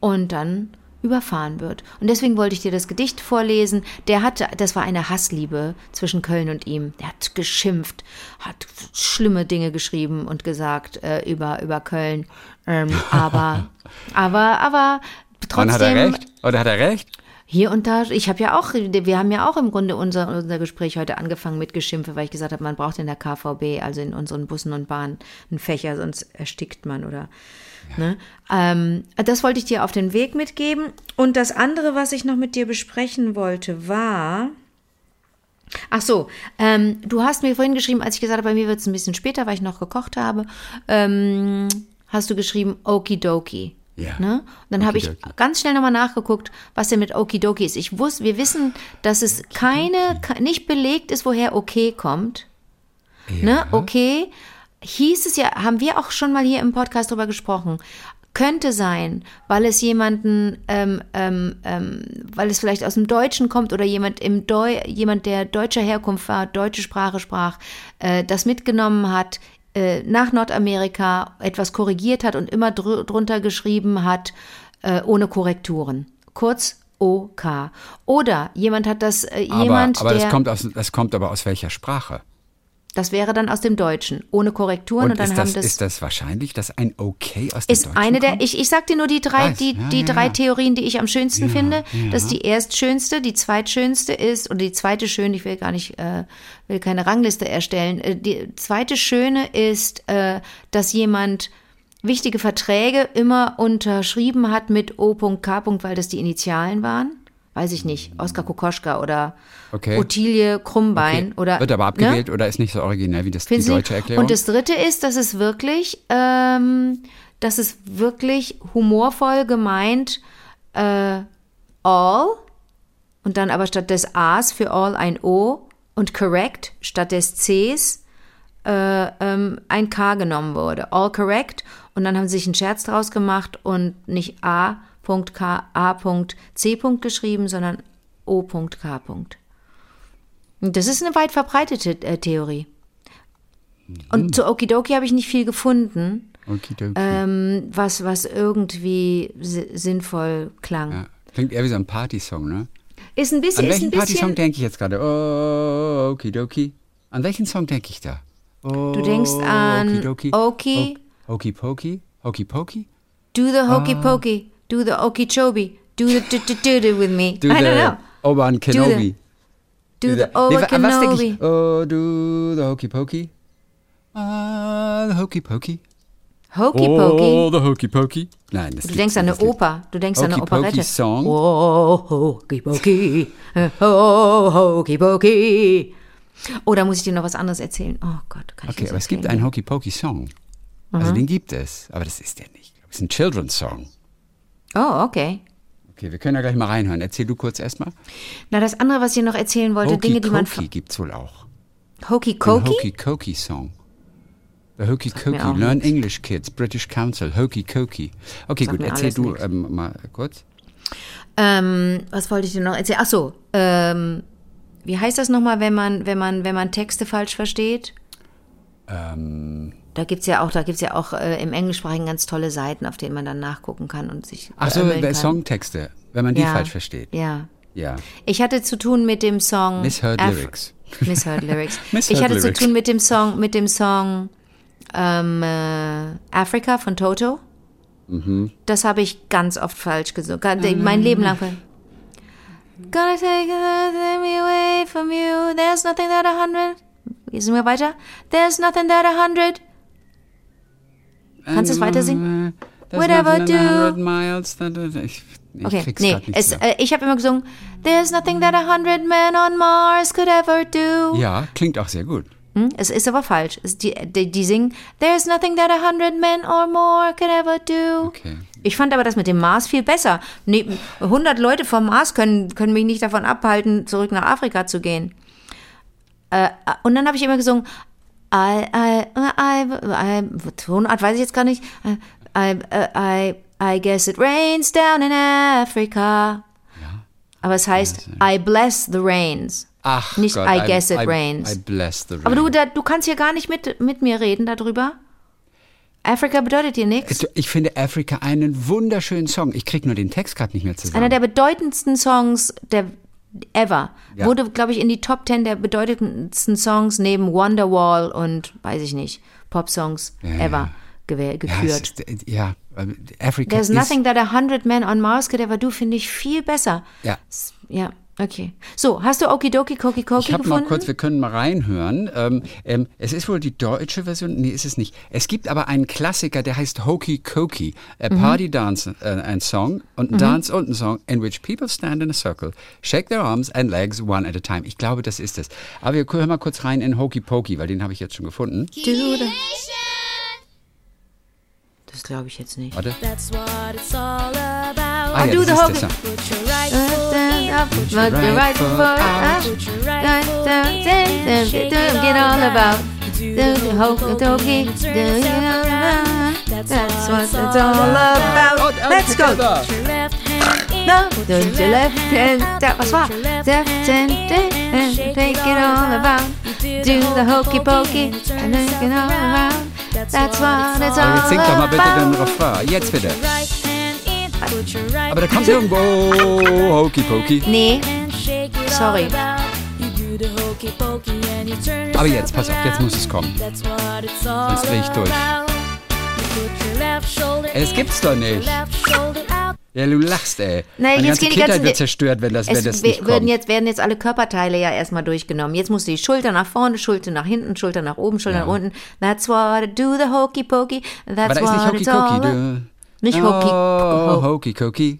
und dann überfahren wird. Und deswegen wollte ich dir das Gedicht vorlesen. Der hatte, das war eine Hassliebe zwischen Köln und ihm. Der hat geschimpft, hat schlimme Dinge geschrieben und gesagt äh, über, über Köln. Ähm, aber, aber, aber trotzdem. Und hat er recht? Oder hat er recht? Hier und da, ich habe ja auch, wir haben ja auch im Grunde unser, unser Gespräch heute angefangen mit Geschimpfe, weil ich gesagt habe, man braucht in der KVB, also in unseren Bussen und Bahnen, einen Fächer, sonst erstickt man oder Ne? Ähm, das wollte ich dir auf den Weg mitgeben. Und das andere, was ich noch mit dir besprechen wollte, war. Ach so, ähm, du hast mir vorhin geschrieben, als ich gesagt habe, bei mir wird es ein bisschen später, weil ich noch gekocht habe, ähm, hast du geschrieben Okidoki. Ja. Ne? Und dann habe ich ganz schnell nochmal nachgeguckt, was denn mit Okidoki ist. Ich wusste, wir wissen, dass es keine, nicht belegt ist, woher okay kommt. Ne? Ja. Ne? Okay hieß es ja, haben wir auch schon mal hier im Podcast drüber gesprochen, könnte sein, weil es jemanden, ähm, ähm, ähm, weil es vielleicht aus dem Deutschen kommt oder jemand im Deu jemand, der deutscher Herkunft war, deutsche Sprache sprach, äh, das mitgenommen hat, äh, nach Nordamerika etwas korrigiert hat und immer dr drunter geschrieben hat, äh, ohne Korrekturen. Kurz OK. Oder jemand hat das, äh, jemand, aber, aber der. Das kommt, aus, das kommt aber aus welcher Sprache? Das wäre dann aus dem Deutschen, ohne Korrekturen. Und, und dann ist, haben das, das, ist das wahrscheinlich, dass ein Okay aus dem ist Deutschen eine der, kommt? Ich, ich sag dir nur die drei, Weiß. die, Ja, die ja, drei ja. Theorien, die ich am schönsten finde. Das ist die erstschönste, die zweitschönste ist, oder die zweite schöne, ich will gar nicht, äh, will keine Rangliste erstellen. Äh, die zweite schöne ist, äh, dass jemand wichtige Verträge immer unterschrieben hat mit O.K., weil das die Initialen waren weiß ich nicht, Oskar Kokoschka oder Okay. Ottilie Krummbein Okay. oder Wird aber ne? abgewählt oder ist nicht so originell wie das die Finden deutsche Erklärung? Und das dritte ist, dass es wirklich, ähm, dass es wirklich humorvoll gemeint äh, all und dann aber statt des A's für all ein O und correct statt des C's äh, ähm, ein K genommen wurde. All correct. Und dann haben sie sich einen Scherz draus gemacht und nicht A.K. A.C. geschrieben, sondern O.K. Das ist eine weit verbreitete äh, Theorie. Und zu Okidoki habe ich nicht viel gefunden, ähm, was, was irgendwie si sinnvoll klang. ja. Klingt eher wie so ein Partysong, ne? Ist ein bisschen, An ist welchen ein bisschen. Partysong denke ich jetzt gerade? Oh, Okidoki. An welchen Song denke ich da? Oh, Du denkst an Okidoki. Oki. O- Hokey Pokey? Hokey Pokey? Do the hokey Ah. pokey, do the okeechobee, do the do, do, do, do with me. Do I the don't know. Obi-Wan Kenobi. Do the Nee, wa- was denke Obi ich? Oh, do the Hokey Pokey. Ah, the Hokey Pokey. Hokey Oh, pokey. the Hokey Pokey. Nein, das Du denkst an eine. Oper, du denkst an eine Hokey Pokey Operette. Song. Oh, hokey pokey, oh, hokey pokey. Oh, da muss ich dir noch was anderes erzählen. Oh Gott, kann ich Okay, nicht aber es gibt einen Hokey Pokey Song. Also den gibt es, aber das ist der nicht. Das ist ein Children's Song. Oh, okay. Okay, wir können ja gleich mal reinhören. Erzähl du kurz erstmal. Na, das andere, was ich noch erzählen wollte, Hokey Dinge, die man... Cokey gibt es wohl auch. Hokey Cokey? Hokey Cokey Song. The Hokey Cokey. Learn nichts. English Kids, British Council, Hokey Cokey. Okay, Sagt gut, erzähl du nix. ähm, mal kurz. Ähm, was wollte ich dir noch erzählen? Ach so, ähm, wie heißt das nochmal, wenn man, wenn man, wenn man Texte falsch versteht? Ähm, Da gibt's ja auch, da gibt's ja auch äh, im Englischsprachigen ganz tolle Seiten, auf denen man dann nachgucken kann und sich ach so, kann. Songtexte, wenn man die Ja. falsch versteht. Ja. Ja. Ich hatte zu tun mit dem Song Misheard Af- Lyrics. Misheard Lyrics. Misheard ich hatte Lyrics. zu tun mit dem Song, mit dem Song ähm, äh, Africa von Toto. Mhm. Das habe ich ganz oft falsch gesungen. Ga- Mein Leben lang. Gonna take me away from you. There's nothing that a hundred. Gehen wir weiter? There's nothing that a hundred. Kannst du es weiter singen? There's Whatever do. miles that- Ich, ich Okay, nee, es, äh, ich habe immer gesungen, There's nothing that a hundred men on Mars could ever do. Ja, klingt auch sehr gut. Hm? Es ist aber falsch. Es, die, die, die singen, There's nothing that a hundred men or more could ever do. Okay. Ich fand aber das mit dem Mars viel besser. Nee, 100 Leute vom Mars können, können mich nicht davon abhalten, zurück nach Afrika zu gehen. Äh, und dann habe ich immer gesungen, I, I, I, I, Tonart weiß ich jetzt gar nicht. I, I, I, I guess it rains down in Africa. Aber es heißt, I bless the rains. Ach Nicht Gott, I guess it I, rains. I bless the rain. Aber du, da, du kannst hier gar nicht mit, mit mir reden darüber. Afrika bedeutet dir nichts. Ich finde Africa einen wunderschönen Song. Ich krieg nur den Text gerade nicht mehr zusammen. Einer der bedeutendsten Songs der ever. Ja. Wurde, glaube ich, in die Top 10 der bedeutendsten Songs neben Wonderwall und, weiß ich nicht, Pop-Songs Ja, ever ja, gekürt. ist, äh, ja, äh, Africa There's ist, nothing that a hundred men on Mars could ever do, finde ich viel besser. Ja. Ja, okay. So, hast du Okidoki Koki Koki Ich habe mal gefunden? kurz, wir können mal reinhören. Ähm, ähm, es ist wohl die deutsche Version, nee, ist es nicht. Es gibt aber einen Klassiker, der heißt Hokey Cokey, a Mhm. Party Dance, äh, ein Song und ein Dance und ein Song, in which people stand in a circle, shake their arms and legs one at a time. Ich glaube, das ist es. Aber wir hören mal kurz rein in Hokey Pokey, weil den habe ich jetzt schon gefunden. Do the- Das glaube ich jetzt nicht. Warte. That's what it's all about. Ah, ja, do das the ist Hokey- der Song. Put your right foot in. But the right right foot foot out. out. Put your right foot in. Get all about. Do Do the hokey dokey. Do you know about? That's what it's all about. Und, und Let's go. together. Put your left hand in. No, do your the left hand. Da, was war? Left hand, and take it all about. Do the hokey pokey, and take it all around. That's what it's all jetzt sing doch mal bitte den. Refrain. Jetzt bitte. Aber da kommt irgendwo Hokey Pokey. Nee, Sorry. Aber jetzt, pass auf, jetzt muss es kommen. Sonst dreh ich durch. in, gibt's doch nicht. Ja, du lachst, ey. Nein, Meine jetzt ganze gehen die Kindheit ganzen- wird zerstört, wenn das, wenn Es das nicht werden kommt. jetzt, werden jetzt alle Körperteile ja erstmal durchgenommen. Jetzt musst du die Schulter nach vorne, Schulter nach hinten, Schulter nach oben, Schulter Ja. nach unten. That's what I do, the hokey pokey. That's Aber da ist nicht what Hokey it's all Cokey. about. Du. Nicht oh, Hokey- Ho- Hokey Cokey.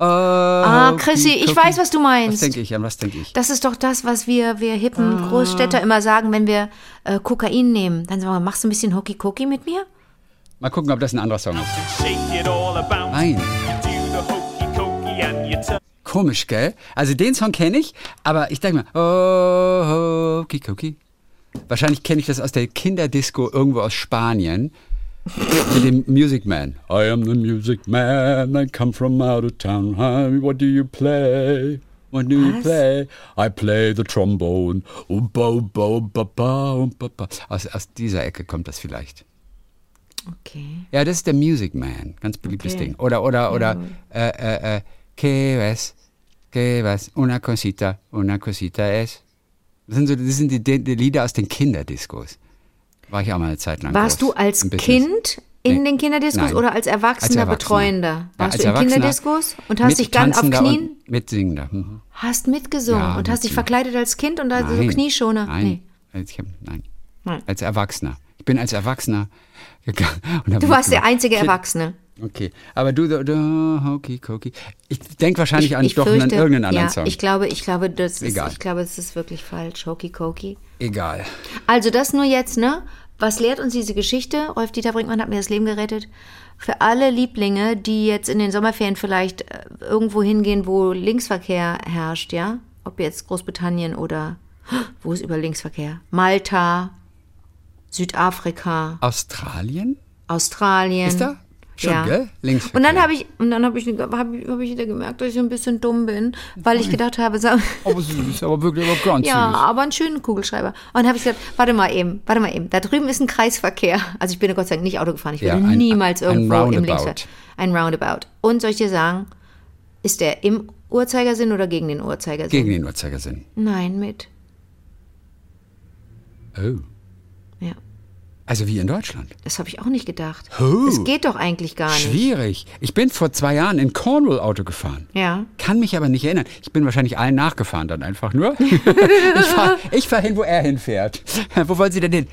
Oh, Ah, Chrissy, ich weiß, was du Was meinst. denke ich? An was denke ich? Das ist doch das, was wir, wir hippen Ah. Großstädter immer sagen, wenn wir äh, Kokain nehmen. Dann sagen wir, machst du ein bisschen Hokey Cokey mit mir? Mal gucken, ob das ein anderer Song ist. Nein. Komisch, gell? Also den Song kenne ich, aber ich denke mal, oh, Hokey Cokey. Wahrscheinlich kenne ich das aus der Kinderdisco irgendwo aus Spanien. Mit dem Music Man. I am the Music Man, I come from out of town. What do you play? What do you Was? play? I play the trombone. Aus, aus dieser Ecke kommt das vielleicht. Okay. Ja, das ist der Music Man. Ganz beliebtes Okay. Ding. Oder, oder, oder, äh, äh, äh, que ves, que ves, una cosita, una cosita es. Das sind, so, das sind die, die, Lieder aus den Kinderdiscos. War ich auch mal eine Zeit lang. Warst groß du als. Kind in Nee. den Kinderdiskos Nein. oder als Erwachsener, Als Erwachsener. Betreuender? Ja, Warst als du in Kinderdiskos und hast mit dich dann auf Knien, und Mitsingender. Mhm. hast mitgesungen Ja, und hast dich verkleidet als Kind und also so Nein. Knieschoner? Nein. Nee. Als, hab, nein. Nein. Als Erwachsener. Ich bin als Erwachsener gegangen. Du warst der einzige Erwachsene. Okay, aber du, du, du Hoki, Koki. Ich denke wahrscheinlich an ich doch fürchte, an irgendeinen anderen ja, Song. Ich glaube, ich glaube, das ist, Egal. ich glaube, es ist wirklich falsch. Hokey Koki. Egal. Also das nur jetzt, ne? Was lehrt uns diese Geschichte? Rolf-Dieter Brinkmann hat mir das Leben gerettet. Für alle Lieblinge, die jetzt in den Sommerferien vielleicht äh, irgendwo hingehen, wo Linksverkehr herrscht, ja? Ob jetzt Großbritannien oder wo ist über Linksverkehr? Malta, Südafrika, Australien? Australien. Ist da? Schon, ja. gell? Linksverkehr. Und dann habe ich, und dann habe ich, hab ich, hab ich wieder gemerkt, dass ich ein bisschen dumm bin, weil ich gedacht habe, sag, Aber süß, aber wirklich aber ganz ja, süß. aber einen schönen Kugelschreiber. Und dann habe ich gesagt, warte mal eben, warte mal eben, da drüben ist ein Kreisverkehr. Also ich bin ja Gott sei Dank nicht Auto gefahren, ich Ja, würde ein- niemals ein irgendwo im Roundabout. Linksverkehr. Ein Roundabout. Und soll ich dir sagen, ist der im Uhrzeigersinn oder gegen den Uhrzeigersinn? Gegen den Uhrzeigersinn. Nein, mit. Oh. Ja, Also wie in Deutschland. das habe ich auch nicht gedacht. Oh. Das geht doch eigentlich gar nicht. Schwierig. Ich bin vor zwei Jahren in Cornwall Auto gefahren. Ja. Kann mich aber nicht erinnern. Ich bin wahrscheinlich allen nachgefahren dann einfach nur. ich fahre fahr hin, wo er hinfährt. wo wollen Sie denn hin?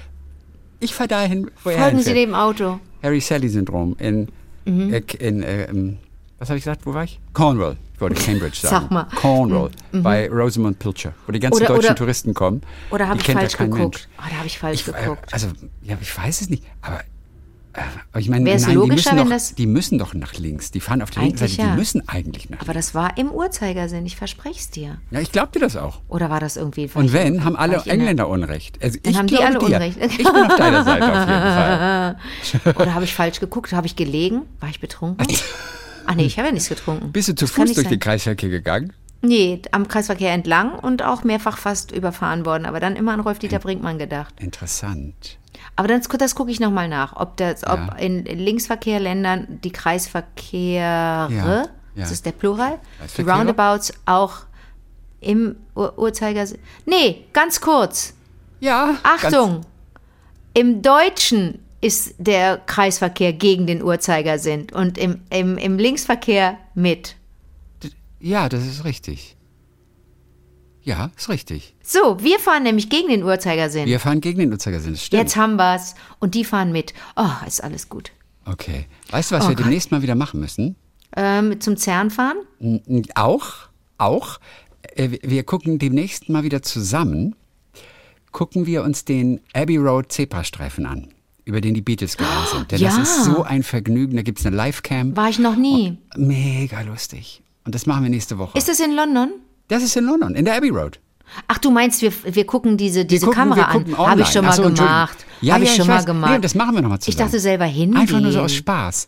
Ich fahre dahin, wo er Folgen Sie hinfährt. dem Auto. Harry-Sally-Syndrom in, Mhm. äh, in äh, ähm, was habe ich gesagt, wo war ich? Cornwall. Ich wollte Cambridge sagen. Sag mal. Mhm. Cornwall, bei Rosamund Pilcher, wo die ganzen Oder- deutschen oder- Touristen kommen. Oder habe ich kennt da falsch kein geguckt? Oh, da habe ich falsch Ich, äh, geguckt. also, ja, ich weiß es nicht, aber, äh, aber ich meine, nein, die müssen, doch, das- die müssen doch nach links. Die fahren auf der linken Seite, ja. die müssen eigentlich nach Aber das war im Uhrzeigersinn, ich verspreche es dir. Ja, ich glaube dir das auch. Oder war das irgendwie Und wenn, haben alle ich Engländer Unrecht. Also Dann ich haben die alle dir. Unrecht. Ich bin auf deiner Seite auf jeden Fall. Oder habe ich falsch geguckt? Habe ich gelegen? War ich betrunken? Ach nee, ich habe ja nichts getrunken. Bist du zu Das Fuß durch sein. den Kreisverkehr gegangen? Nee, am Kreisverkehr entlang und auch mehrfach fast überfahren worden. Aber dann immer an Rolf-Dieter. Brinkmann gedacht. Interessant. Aber das, das gucke ich nochmal nach, ob, das, ob Ja. in Linksverkehrländern die Kreisverkehre, Ja, das ist der Plural, die? Roundabouts auch im Ur Uhrzeigersinn. Nee, ganz kurz. Ja. Achtung! Im Deutschen ist der Kreisverkehr gegen den Uhrzeigersinn und im, im, im Linksverkehr mit. Ja, das ist richtig. Ja, ist richtig. So, wir fahren nämlich gegen den Uhrzeigersinn. Wir fahren gegen den Uhrzeigersinn. Das stimmt. Jetzt haben wir's und die fahren mit. Oh, ist alles gut. Okay. Weißt du, was Oh wir Gott. demnächst mal wieder machen müssen? Ähm, zum CERN fahren? Auch, auch. Äh, Wir gucken demnächst mal wieder zusammen, gucken wir uns den Abbey Road Zebrastreifen an, über den die Beatles gegangen sind. Denn das Ja. ist so ein Vergnügen. Da gibt es eine Livecam. War ich noch nie. Mega lustig. Und das machen wir nächste Woche. Ist das in London? das ist in London, in der Abbey Road. Ach, du meinst, wir, wir gucken diese, diese gucken- Kamera an. Habe ich schon mal so, gemacht. Ja, Habe ja, ich schon ich mal weiß. gemacht. Nee, das machen wir noch mal Ich zusammen. dachte selber hingehen. Einfach nur so aus Spaß.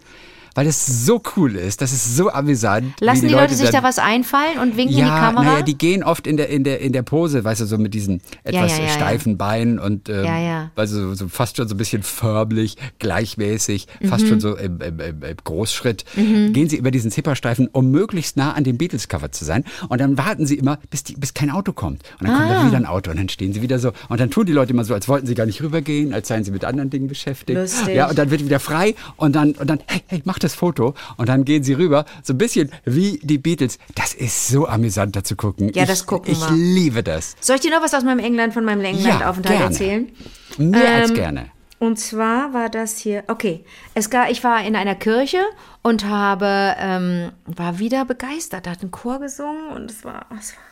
Weil es so cool ist, das ist so amüsant. Lassen die Leute, sich dann- da was einfallen und winken in die ja, Kamera? naja, die gehen oft in der, in der, in der Pose, weißt du, so mit diesen etwas ja, ja, ja. steifen Beinen und ähm, Ja, ja. Du, so, fast schon so ein bisschen förmlich, gleichmäßig, Mhm. fast schon so im, im, im, im Großschritt. Gehen sie über diesen Zipperstreifen, um möglichst nah an dem Beatles-Cover zu sein. Und dann warten sie immer, bis, die, bis kein Auto kommt. Und dann kommt Ah. dann wieder ein Auto und dann stehen sie wieder so. Und dann tun die Leute immer so, als wollten sie gar nicht rübergehen, als seien sie mit anderen Dingen beschäftigt. Lustig. Ja, und dann wird wieder frei und dann, und dann, hey, hey, mach das Foto. Und dann gehen sie rüber, so ein bisschen wie die Beatles. Das ist so amüsant, da zu gucken. Ja, ich, das gucken Ich wir. liebe das. Soll ich dir noch was aus meinem England, von meinem England-Aufenthalt gerne. erzählen? Mehr als Ähm, gerne. Und zwar war das hier, okay, es gab, ich war in einer Kirche und habe, ähm, war wieder begeistert, hat einen Chor gesungen und es war, es war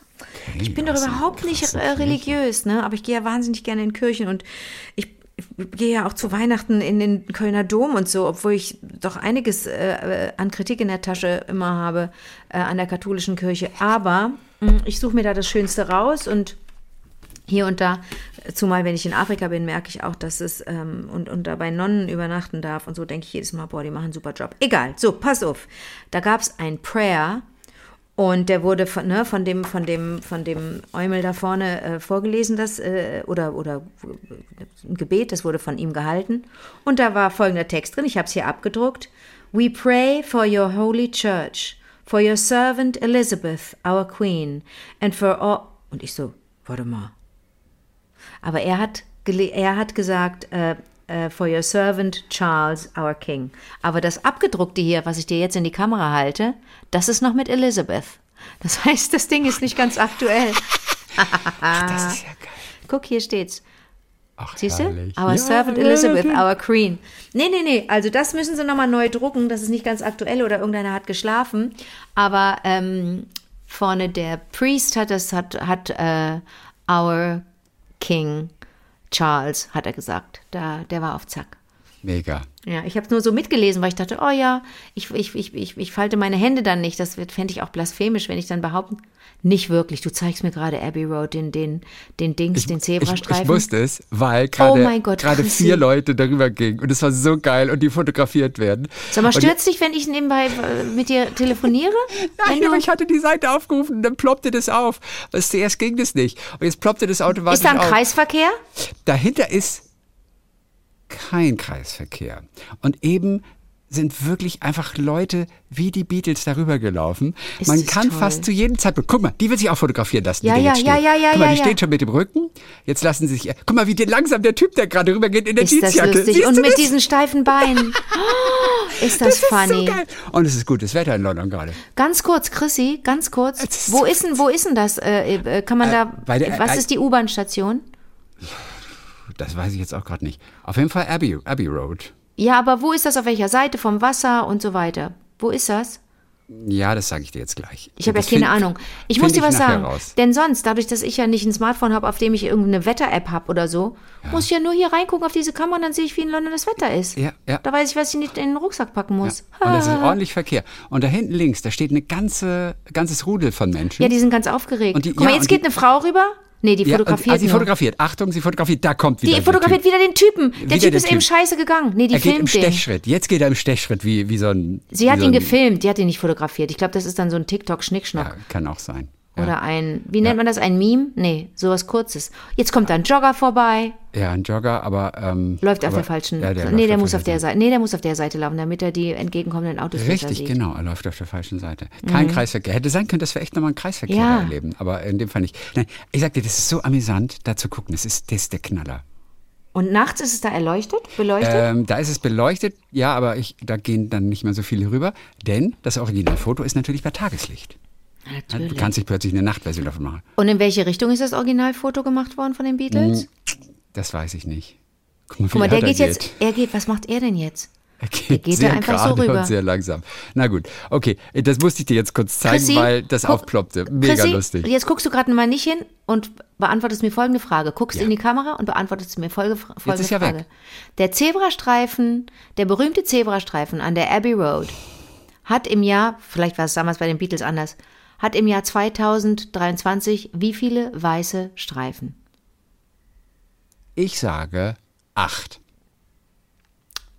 ich bin doch überhaupt nicht äh, religiös, ne? aber ich gehe ja wahnsinnig gerne in Kirchen und ich, ich gehe ja auch zu Weihnachten in den Kölner Dom und so, obwohl ich doch einiges äh, an Kritik in der Tasche immer habe äh, an der katholischen Kirche. Aber mh, ich suche mir da das Schönste raus und hier und da, zumal wenn ich in Afrika bin, merke ich auch, dass es ähm, und, und da bei Nonnen übernachten darf und so denke ich jedes Mal, boah, die machen einen super Job. Egal, so, pass auf. Da gab es ein Prayer und der wurde von, ne, von dem, von dem, von dem Eumel da vorne äh, vorgelesen, das, äh, oder, oder äh, ein Gebet, das wurde von ihm gehalten. Und da war folgender Text drin, ich habe es hier abgedruckt. We pray for your holy church, for your servant Elizabeth, our queen, and for all. Und ich so, warte mal. Aber er hat, er hat gesagt, äh, for your servant Charles, our king. Aber das abgedruckte hier, was ich dir jetzt in die Kamera halte, das ist noch mit Elizabeth. Das heißt, das Ding ist nicht ganz aktuell. Das ist ja geil. Guck, hier steht's. Ach, Siehst du? herrlich. Our Ja, servant ja, Elizabeth, ja. our queen. Nee, nee, nee. Also das müssen sie nochmal neu drucken. Das ist nicht ganz aktuell oder irgendeiner hat geschlafen. Aber ähm, vorne der Priest hat das, hat, hat äh, our King Charles, hat er gesagt. Da, der war auf Zack. Mega. Ja, ich habe es nur so mitgelesen, weil ich dachte, oh ja, ich, ich, ich, ich, ich falte meine Hände dann nicht. Das fände ich auch blasphemisch, wenn ich dann behaupten. Nicht wirklich. Du zeigst mir gerade Abbey Road, den, den, den Dings, den Ich, Zebrastreifen. ich wusste es, weil gerade Oh gerade vier Leute darüber gingen und es war so geil und die fotografiert werden. Sag mal, stört's dich, wenn ich nebenbei äh, mit dir telefoniere? Nein, aber ich hatte die Seite aufgerufen und dann ploppte das auf. Zuerst ging das nicht. Und jetzt ploppte das automatisch ist da ein auf. Kreisverkehr? Dahinter ist kein Kreisverkehr. Und eben sind wirklich einfach Leute wie die Beatles darüber gelaufen. Ist Man das kann toll. fast zu jedem Zeitpunkt. Guck mal, die will sich auch fotografieren lassen. Ja, die da ja, ja, steht. ja, ja, Guck mal, ja, die ja. steht schon mit dem Rücken. Jetzt lassen sie sich. Guck mal, wie langsam der Typ, der gerade rübergeht in der Ist das Jeansjacke. lustig? Siehst Und mit das? diesen steifen Beinen. Oh, ist das, Das ist funny? so geil. Und es ist gutes Wetter in London gerade. Ganz kurz, Chrissy, ganz kurz. Ist Wo ist denn, wo ist denn das? Äh, äh, kann man da, bei der- was äh, ist die U-Bahn-Station? Das weiß ich jetzt auch gerade nicht. Auf jeden Fall Abbey, Abbey Road. Ja, aber wo ist das auf welcher Seite vom Wasser und so weiter? Wo ist das? Ja, das sage ich dir jetzt gleich. Ich habe ja keine find- Ahnung. Ich muss dir was sagen. Raus. Denn sonst, dadurch, dass ich ja nicht ein Smartphone habe, auf dem ich irgendeine Wetter-App habe oder so, muss ich ja nur hier reingucken auf diese Kamera und dann sehe ich, wie in London das Wetter ist. Ja, ja. Da weiß ich, was ich nicht in den Rucksack packen muss. Und das ist ordentlich Verkehr. Und da hinten links, da steht eine ganze, ganzes Rudel von Menschen. Ja, die sind ganz aufgeregt. Und die- Guck mal, ja, jetzt geht eine Frau rüber. Nee, die Ja, und- fotografiert ah, sie nur. fotografiert. Achtung, sie fotografiert. Da kommt wieder Die fotografiert typ. wieder den Typen. Der Wieder Typ ist eben Typ. scheiße gegangen. Nee, die Er geht im filmt den. Stechschritt. Jetzt geht er im Stechschritt, wie, wie so ein. Sie hat so ihn ein, gefilmt, die hat ihn nicht fotografiert. Ich glaube, das ist dann so ein TikTok-Schnickschnack. Ja, kann auch sein. Ja. Oder ein, wie nennt man das, ein Meme? Nee, sowas Kurzes. Jetzt kommt da ein Jogger vorbei, ja, ein Jogger, aber. Ähm, läuft auf aber, der falschen, Ja, der nee, der muss auf der falschen Seite, nee, der muss auf der Seite laufen, damit er die entgegenkommenden Autos Richtig, sieht. genau. Er läuft auf der falschen Seite. Kein Kreisverkehr. Hätte sein können, dass wir echt nochmal einen Kreisverkehr Mhm. Ja. erleben. Aber in dem Fall nicht. Nein, ich sag dir, das ist so amüsant, da zu gucken. Das ist, das ist der Knaller. Und nachts ist es da erleuchtet, beleuchtet? Ähm, da ist es beleuchtet, ja, aber ich, da gehen dann nicht mehr so viele rüber, denn das Originalfoto ist natürlich bei Tageslicht. Ja, Du Natürlich. kannst nicht plötzlich eine Nachtversion davon machen. Und in welche Richtung ist das Originalfoto gemacht worden von den Beatles? Das weiß ich nicht. Guck mal, Guck mal, der er geht jetzt, er geht, was macht er denn jetzt? Er geht, geht sehr einfach so rüber. und sehr langsam. Na gut, okay, das musste ich dir jetzt kurz zeigen, Chrissy, weil das guck- aufploppte. Mega Chrissy, lustig. Jetzt guckst du gerade mal nicht hin und beantwortest mir folgende Frage. Guckst Ja. in die Kamera und beantwortest mir folge, folgende ist ja Frage. weg. Der Zebrastreifen, der berühmte Zebrastreifen an der Abbey Road hat im Jahr, vielleicht war es damals bei den Beatles anders, hat im Jahr 2023 wie viele weiße Streifen? Ich sage acht.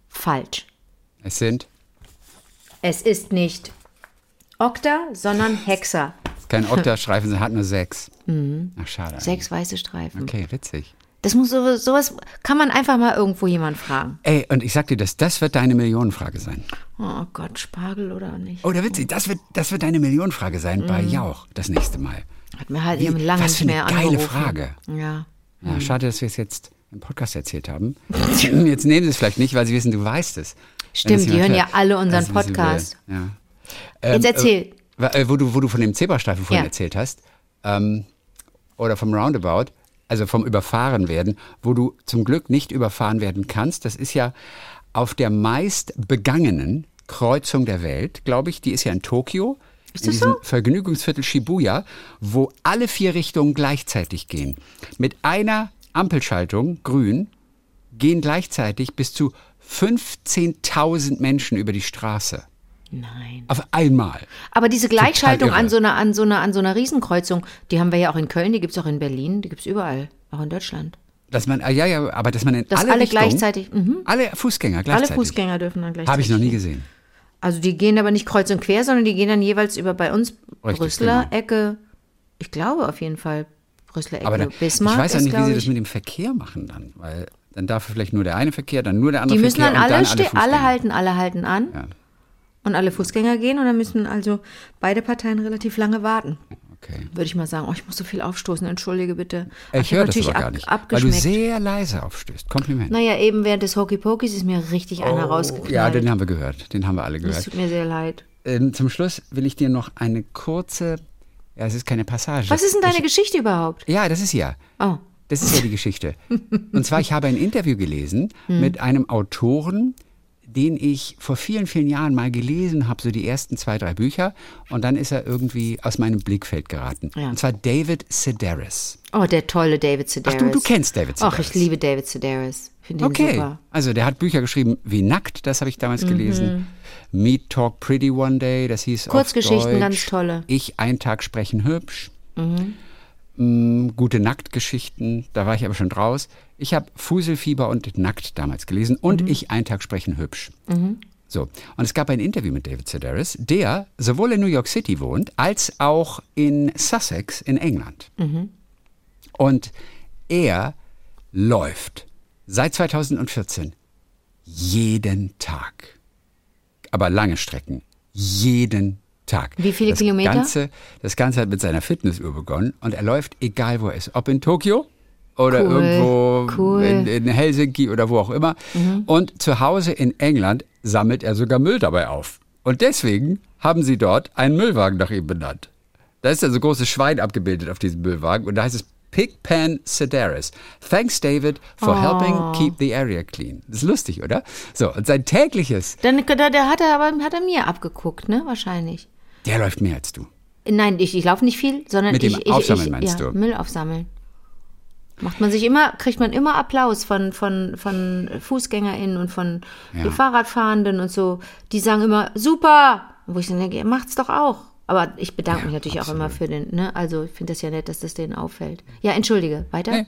Falsch. Es sind Es ist nicht Okta, sondern Hexa. kein Okta-Streifen, sie hat nur sechs. Ach, schade. Mhm. Sechs weiße Streifen. Okay, witzig. Das muss so, sowas kann man einfach mal irgendwo jemand fragen. Ey, und ich sag dir, das, das wird deine Millionenfrage sein. Oh Gott, Spargel oder nicht? Oder witzig, das wird, das wird deine Millionenfrage sein bei Jauch das nächste Mal. Hat mir halt eben lange was nicht für eine mehr geile angerufen. Frage. Ja. Ja, schade, dass wir es jetzt im Podcast erzählt haben. Jetzt nehmen sie es vielleicht nicht, weil sie wissen, du weißt es. Stimmt, die hören ja hört. alle unseren Also, Podcast. Ja. Jetzt erzähl. Äh, äh, wo, du, wo du von dem Zebrastreifen vorhin Ja. erzählt hast, ähm, oder vom Roundabout, also vom Überfahren werden, wo du zum Glück nicht überfahren werden kannst. Das ist ja auf der meist begangenen Kreuzung der Welt, glaube ich. Die ist ja in Tokio. Ist in diesem so? Vergnügungsviertel Shibuya, wo alle vier Richtungen gleichzeitig gehen. Mit einer Ampelschaltung, grün, gehen gleichzeitig bis zu 15.000 Menschen über die Straße. Nein. Auf einmal. Aber diese Gleichschaltung an so, einer, an, so einer, an so einer Riesenkreuzung, die haben wir ja auch in Köln, die gibt es auch in Berlin, die gibt es überall, auch in Deutschland. Dass man, ah, ja, ja, aber dass man in Dass alle, alle, gleichzeitig, mhm. alle Fußgänger alle gleichzeitig. Fußgänger dürfen dann gleichzeitig. Habe ich noch nie gesehen. Also die gehen aber nicht kreuz und quer, sondern die gehen dann jeweils über bei uns Richtig, Brüsseler genau. Ecke, ich glaube auf jeden Fall Brüsseler Ecke, Aber da, Bismarck ich weiß ist, nicht, wie sie das mit dem Verkehr machen dann, weil dann darf vielleicht nur der eine Verkehr, dann nur der andere Die müssen Verkehr dann alle, Fußgänger. alle halten, alle halten an Ja, und alle Fußgänger gehen und dann müssen also beide Parteien relativ lange warten. okay. Würde ich mal sagen, oh, ich muss so viel aufstoßen, entschuldige bitte. Ich hab höre das aber gar ab- nicht, weil du abgeschmeckt. sehr leise aufstößt. Kompliment. Naja, eben während des Hokey Pokys ist mir richtig einer rausgeknallt. Oh, ja, den haben wir gehört. Den haben wir alle gehört. tut mir sehr leid. Ähm, zum Schluss will ich dir noch eine kurze, ja, es ist keine Passage. Was ist denn deine ich, Geschichte überhaupt? Ja, das ist ja. Oh, Das ist ja die Geschichte. Und zwar, ich habe ein Interview gelesen Hm. mit einem Autoren, den ich vor vielen, vielen Jahren mal gelesen habe, so die ersten zwei, drei Bücher. Und dann ist er irgendwie aus meinem Blickfeld geraten. Ja. Und zwar David Sedaris. oh der tolle David Sedaris. Ach, du, du kennst David Ach, Sedaris. ich liebe David Sedaris. Finde Okay, super. also der hat Bücher geschrieben wie Nackt, das habe ich damals gelesen. Meet Talk Pretty One Day, das hieß Mhm. Kurzgeschichten, ganz tolle. Ich, ein Tag sprechen hübsch. Mm, gute Nacktgeschichten, da war ich aber schon draus. Ich habe Fuselfieber und Nackt damals gelesen und Ich, ein Tag sprechen hübsch. So, und es gab ein Interview mit David Sedaris, der sowohl in New York City wohnt, als auch in Sussex in England. Und er läuft seit 2014 jeden Tag. Aber lange Strecken. Jeden Tag. Wie viele das Kilometer? Ganze, das Ganze hat mit seiner Fitnessuhr begonnen und er läuft egal wo er ist. Ob in Tokio oder Cool, irgendwo cool. in, in Helsinki oder wo auch immer. Und zu Hause in England sammelt er sogar Müll dabei auf. Und deswegen haben sie dort einen Müllwagen nach ihm benannt. Da ist ein so großes Schwein abgebildet auf diesem Müllwagen und da heißt es Pigpen Sedaris. Thanks, David, for helping keep the area clean. Das ist lustig, oder? So, und sein tägliches, Dann da, da hat er aber hat er mir abgeguckt, ne? Wahrscheinlich. Der läuft mehr als du. Nein, ich, ich laufe nicht viel, sondern Mit dem ich, ich, Aufsammeln ich meinst ja, du? Müll aufsammeln. Macht man sich immer, kriegt man immer Applaus von, von, von FußgängerInnen und von Ja. Fahrradfahrenden und so. Die sagen immer, super! Wo ich dann denke, macht's doch auch. Aber ich bedanke Ja, mich natürlich auch absolut. immer für den, ne? Also ich finde das ja nett, dass das denen auffällt. Ja, entschuldige, weiter? Nee.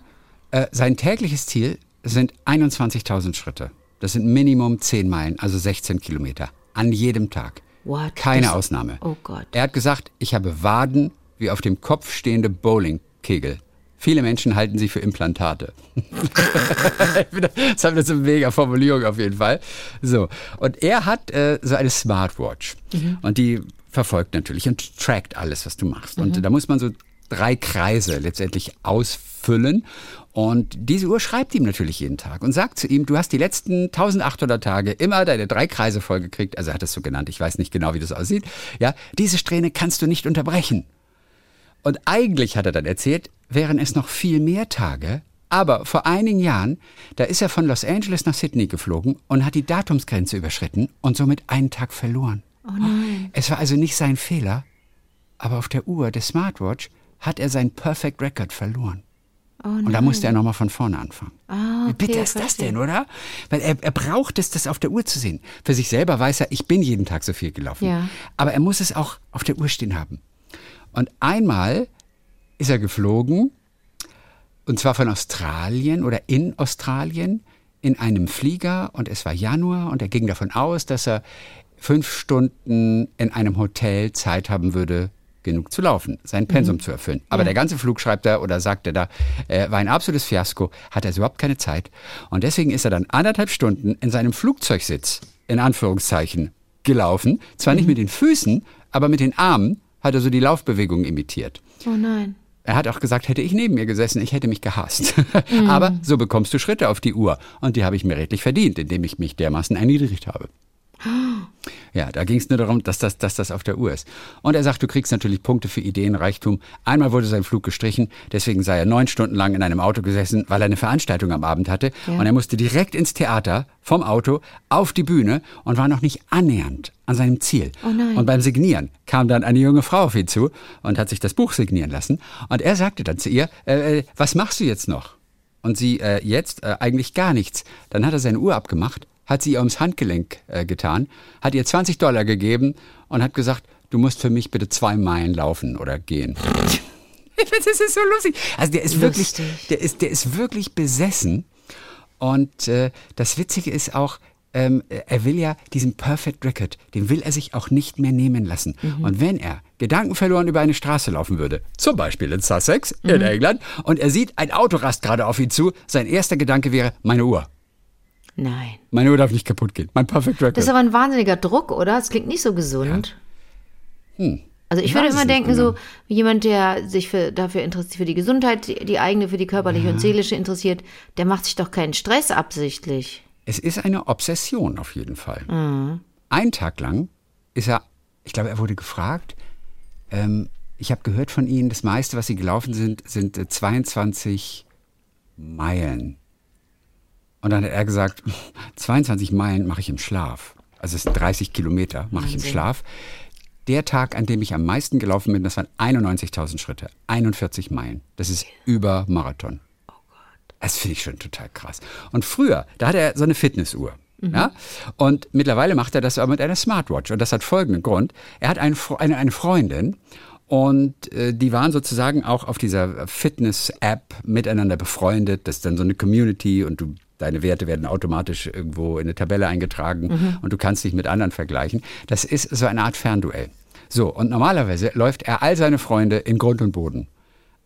Äh, sein tägliches Ziel sind 21.000 Schritte. Das sind Minimum 10 Meilen, also 16 Kilometer. An jedem Tag. What? Keine Das- Ausnahme. Oh Gott. Er hat gesagt, ich habe Waden wie auf dem Kopf stehende Bowlingkegel. Viele Menschen halten sie für Implantate. das haben wir so eine mega Formulierung auf jeden Fall. So. Und er hat äh, so eine Smartwatch. Und die verfolgt natürlich und trackt alles, was du machst. Und da muss man so drei Kreise letztendlich ausfüllen. Und diese Uhr schreibt ihm natürlich jeden Tag und sagt zu ihm, du hast die letzten 1800 Tage immer deine drei Kreise vollgekriegt. Also er hat es so genannt, ich weiß nicht genau, wie das aussieht. Ja, diese Strähne kannst du nicht unterbrechen. Und eigentlich hat er dann erzählt, wären es noch viel mehr Tage. Aber vor einigen Jahren, da ist er von Los Angeles nach Sydney geflogen und hat die Datumsgrenze überschritten und somit einen Tag verloren. Oh nein. Es war also nicht sein Fehler, aber auf der Uhr der Smartwatch hat er sein Perfect Record verloren. Oh. Und da musste er nochmal von vorne anfangen. Ah, Wie bitter okay, ist das denn, oder? Weil er, er braucht es, das auf der Uhr zu sehen. Für sich selber weiß er, ich bin jeden Tag so viel gelaufen. Ja. Aber er muss es auch auf der Uhr stehen haben. Und einmal ist er geflogen, und zwar von Australien oder in Australien, in einem Flieger. Und es war Januar und er ging davon aus, dass er fünf Stunden in einem Hotel Zeit haben würde, genug zu laufen, sein Pensum zu erfüllen. Aber der ganze Flug, schreibt er oder sagt er da, äh, war ein absolutes Fiasko, hat er überhaupt keine Zeit. Und deswegen ist er dann anderthalb Stunden in seinem Flugzeugsitz, in Anführungszeichen, gelaufen. Zwar nicht mit den Füßen, aber mit den Armen hat er so die Laufbewegungen imitiert. Oh nein. Er hat auch gesagt, hätte ich neben mir gesessen, ich hätte mich gehasst. Aber so bekommst du Schritte auf die Uhr. Und die habe ich mir redlich verdient, indem ich mich dermaßen erniedrigt habe. Ja, da ging es nur darum, dass das, dass das auf der Uhr ist. Und er sagt, du kriegst natürlich Punkte für Ideenreichtum. Einmal wurde sein Flug gestrichen, deswegen sei er neun Stunden lang in einem Auto gesessen, weil er eine Veranstaltung am Abend hatte. Und er musste direkt ins Theater, vom Auto, auf die Bühne und war noch nicht annähernd an seinem Ziel. Oh nein. Und beim Signieren kam dann eine junge Frau auf ihn zu und hat sich das Buch signieren lassen. Und er sagte dann zu ihr, äh, äh, was machst du jetzt noch? Und sie, äh, jetzt äh, eigentlich gar nichts. Dann hat er seine Uhr abgemacht, hat sie ihr ums Handgelenk äh, getan, hat ihr 20 Dollar gegeben und hat gesagt, du musst für mich bitte zwei Meilen laufen oder gehen. das ist so lustig. Also der ist wirklich, Lustig. der ist, der ist wirklich besessen. Und äh, das Witzige ist auch, ähm, er will ja diesen Perfect Record, den will er sich auch nicht mehr nehmen lassen. Und wenn er gedankenverloren über eine Straße laufen würde, zum Beispiel in Sussex, in England, und er sieht, ein Auto rast gerade auf ihn zu, sein erster Gedanke wäre, meine Uhr. Nein. Meine Uhr darf nicht kaputt gehen. Mein Perfect Record. Das ist aber ein wahnsinniger Druck, oder? Das klingt nicht so gesund. Also ich würde immer es denken, so jemand, der sich für, dafür interessiert, für die Gesundheit, die, die eigene, für die körperliche und seelische interessiert, der macht sich doch keinen Stress absichtlich. Es ist eine Obsession auf jeden Fall. Mhm. Einen Tag lang ist er, ich glaube, er wurde gefragt, ähm, ich habe gehört von Ihnen, das meiste, was Sie gelaufen sind, sind äh, 22 Meilen. Und dann hat er gesagt, 22 Meilen mache ich im Schlaf. Also es sind 30 Kilometer mache ich im. Schlaf. Der Tag, an dem ich am meisten gelaufen bin, das waren 91.000 Schritte, 41 Meilen. Das ist über Marathon. Das finde ich schon total krass. Und früher, da hatte er so eine Fitnessuhr. Ja? Und mittlerweile macht er das aber mit einer Smartwatch. Und das hat folgenden Grund. Er hat eine, eine, eine Freundin und äh, die waren sozusagen auch auf dieser Fitness-App miteinander befreundet. Das ist dann so eine Community und du, deine Werte werden automatisch irgendwo in eine Tabelle eingetragen und du kannst dich mit anderen vergleichen. Das ist so eine Art Fernduell. So, und normalerweise läuft er all seine Freunde in Grund und Boden.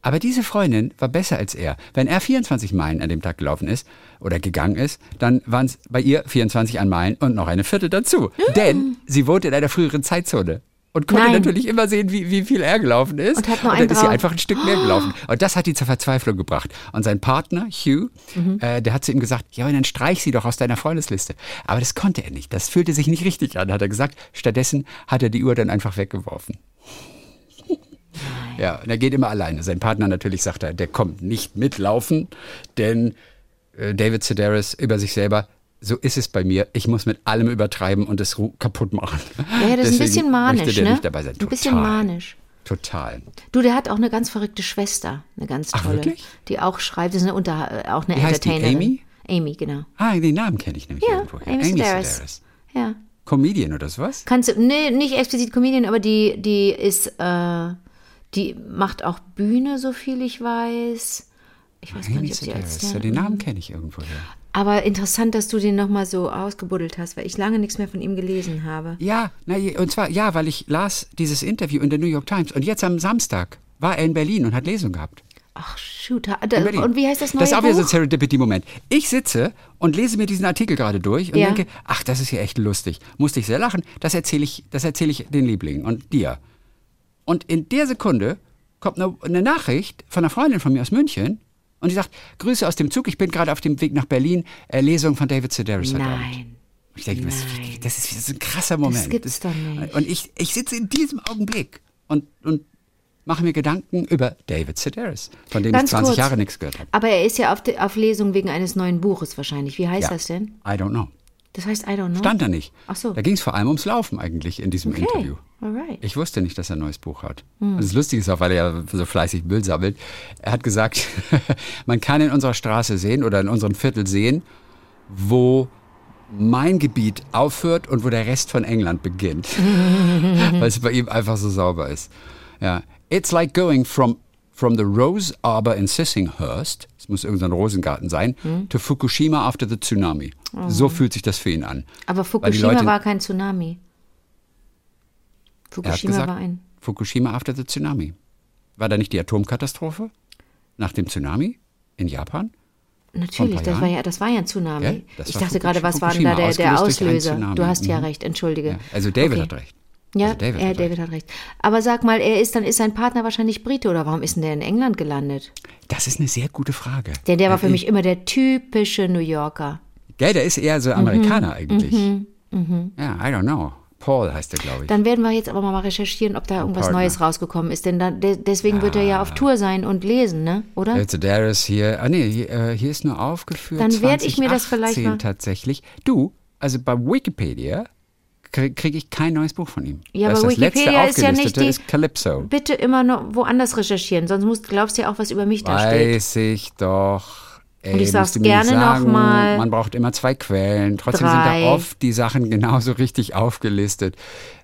Aber diese Freundin war besser als er. Wenn er 24 Meilen an dem Tag gelaufen ist oder gegangen ist, dann waren es bei ihr 24 an Meilen und noch eine Viertel dazu. Denn sie wohnte in einer früheren Zeitzone. Und konnte Nein. natürlich immer sehen, wie, wie viel er gelaufen ist. Und hat nur dann einen ist sie einfach ein Stück mehr gelaufen. Und das hat die zur Verzweiflung gebracht. Und sein Partner, Hugh, Mhm. äh, der hat zu ihm gesagt, ja, aber dann streich sie doch aus deiner Freundesliste. Aber das konnte er nicht. Das fühlte sich nicht richtig an, hat er gesagt. Stattdessen hat er die Uhr dann einfach weggeworfen. Ja, und er geht immer alleine. Sein Partner natürlich sagt er, der kommt nicht mitlaufen, denn äh, David Sedaris über sich selber, so ist es bei mir, ich muss mit allem übertreiben und es kaputt machen. Ja, das ist ein Deswegen bisschen manisch, der ne? nicht dabei sein. Ein bisschen Total. manisch. Total. Du, der hat auch eine ganz verrückte Schwester, eine ganz Ach, tolle, wirklich? die auch schreibt, das ist eine Unter, äh, auch eine Wie heißt die, Entertainerin. Amy? Amy, genau. Ah, den Namen kenne ich nämlich Ja, irgendwo. Amy Sedaris. Ja. Comedian oder sowas? Kannst du, nee, nicht explizit Comedian, aber die, die ist, äh, die macht auch Bühne, so viel ich weiß. Ich weiß gar Amy nicht, ob sie als. Ja, den Namen kenne ich irgendwo her. Aber interessant, dass du den nochmal so ausgebuddelt hast, weil ich lange nichts mehr von ihm gelesen habe. Ja, na, und zwar, ja, weil ich las dieses Interview in der New York Times und jetzt am Samstag war er in Berlin und hat Lesung gehabt. Ach, shoot. Ha- In Da, und wie heißt das neue Das ist auch wieder so ein? Serendipity-Moment. Ich sitze und lese mir diesen Artikel gerade durch und Ja. denke, ach, das ist ja echt lustig. Musste ich sehr lachen. Das erzähle ich, das erzähle ich den Lieblingen und dir. Und in der Sekunde kommt eine, eine Nachricht von einer Freundin von mir aus München und die sagt, Grüße aus dem Zug, ich bin gerade auf dem Weg nach Berlin, äh, Lesung von David Sedaris heute Abend. Nein. Ich denke, das, Nein. das ist das ist ein krasser Moment. gibt's doch nicht. Und ich, ich sitze in diesem Augenblick und, und mache mir Gedanken über David Sedaris, von dem Ganz ich 20 kurz. Jahre nichts gehört habe. Aber er ist ja auf, de, auf Lesung wegen eines neuen Buches wahrscheinlich. Wie heißt Ja. das denn? I don't know. Das heißt I don't know. Stand da nicht. Ach so. Da ging es vor allem ums Laufen eigentlich in diesem Okay. Interview. Alright. Ich wusste nicht, dass er ein neues Buch hat. Hm. Das Lustige ist auch, weil er ja so fleißig Müll sammelt. Er hat gesagt, man kann in unserer Straße sehen oder in unserem Viertel sehen, wo mein Gebiet aufhört und wo der Rest von England beginnt. weil es bei ihm einfach so sauber ist. Ja. It's like going from, from the Rose Arbor in Sissinghurst, es muss irgendein Rosengarten sein, Hm. to Fukushima after the tsunami. So fühlt sich das für ihn an. Aber Fukushima war kein Tsunami. Fukushima gesagt, war ein. Fukushima after the tsunami. War da nicht die Atomkatastrophe nach dem Tsunami in Japan? Natürlich, das war ja, das war ja ein Tsunami. Ja, ich dachte gerade, was war denn da der, der Auslöser? Du hast ja Mhm. recht, entschuldige. Ja, also David Okay. hat recht. Ja, also David er, hat David hat recht. Aber sag mal, er ist dann ist sein Partner wahrscheinlich Brite oder warum ist denn der in England gelandet? Das ist eine sehr gute Frage. Denn der war Äh, für mich immer der typische New Yorker. Gell, der ist eher Mhm. so Amerikaner eigentlich. Ja, I don't know. Paul heißt er, glaube ich. Dann werden wir jetzt aber mal recherchieren, ob da irgendwas Partner. Neues rausgekommen ist. Denn da, de, deswegen wird er ja auf Tour sein und lesen, ne? Oder? David Sedaris hier, ah nee, hier, äh, hier ist nur aufgeführt. Dann werd ich mir das vielleicht 2018 mal- tatsächlich. Du, also bei Wikipedia kriege krieg ich kein neues Buch von ihm. Ja, das aber ist Wikipedia ist ja nicht die- ist Calypso. Bitte immer noch woanders recherchieren, sonst musst, glaubst du ja auch, was über mich da steht. Weiß ich doch. Ey, Und ich sag's gerne noch sagen, mal. Man braucht immer zwei Quellen. Trotzdem sind Drei. da oft die Sachen genauso richtig aufgelistet,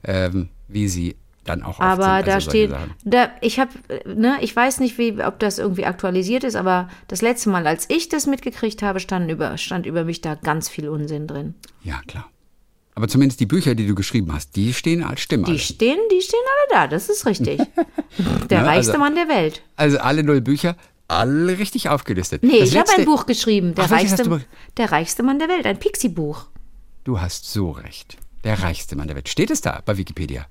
ähm, wie sie dann auch Aber sind. Also da steht, da, ich habe, ne, ich weiß nicht, wie, ob das irgendwie aktualisiert ist, aber das letzte Mal, als ich das mitgekriegt habe, stand über, stand über mich da ganz viel Unsinn drin. Ja, klar. Aber zumindest die Bücher, die du geschrieben hast, die stehen als Stimme. Die stehen, die stehen alle da, das ist richtig. Der Ja, reichste also- Mann der Welt. Also alle null Bücher, alle richtig aufgelistet. Nee, Das ich habe ein Buch geschrieben, der Ach, reichste, du der reichste Mann der Welt, ein Pixie-Buch. Du hast so recht. Der reichste Mann der Welt. Steht es da bei Wikipedia?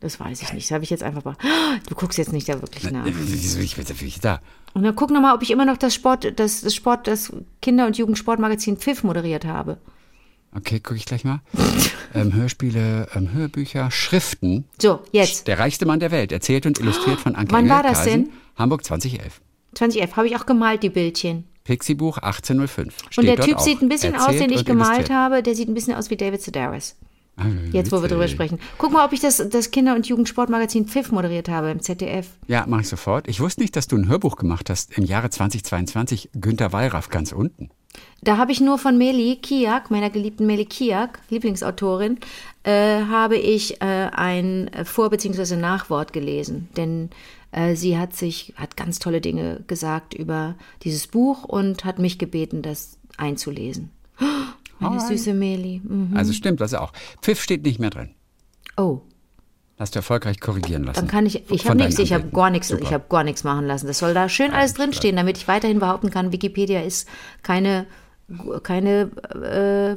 Das weiß ich nicht, das habe ich jetzt einfach mal. Du guckst jetzt nicht da wirklich nach. Wieso ich bin dafür da? Und dann guck nochmal, ob ich immer noch das Sport, das, das Sport, das Kinder- und Jugendsportmagazin Pfiff moderiert habe. Okay, gucke ich gleich mal. ähm, Hörspiele, ähm, Hörbücher, Schriften. So, jetzt. Der reichste Mann der Welt, erzählt und illustriert von Anke Wann war das denn? Hamburg 2011. 2011 habe ich auch gemalt, die Bildchen. Pixie-Buch 1805. Steht Und der Typ sieht ein bisschen aus, den ich gemalt habe. Der sieht ein bisschen aus wie David Sedaris. Ah, Jetzt, wo wir drüber sprechen. Guck mal, ob ich das, das Kinder- und Jugendsportmagazin Pfiff moderiert habe im ZDF. Ja, mache ich sofort. Ich wusste nicht, dass du ein Hörbuch gemacht hast im Jahre 2022. Günter Wallraff ganz unten. Da habe ich nur von Meli Kiak, meiner geliebten Meli Kiak, Lieblingsautorin, äh, habe ich äh, ein Vor- bzw. Nachwort gelesen. Denn äh, sie hat sich, hat ganz tolle Dinge gesagt über dieses Buch und hat mich gebeten, das einzulesen. Oh, meine süße Meli. Mhm. Also stimmt das auch. Pfiff steht nicht mehr drin. Oh, Hast du erfolgreich korrigieren lassen. dann kann ich, ich habe nichts, ich habe gar nichts, ich habe gar nichts machen lassen. Das soll da schön alles drinstehen, damit ich weiterhin behaupten kann, Wikipedia ist keine, keine, äh,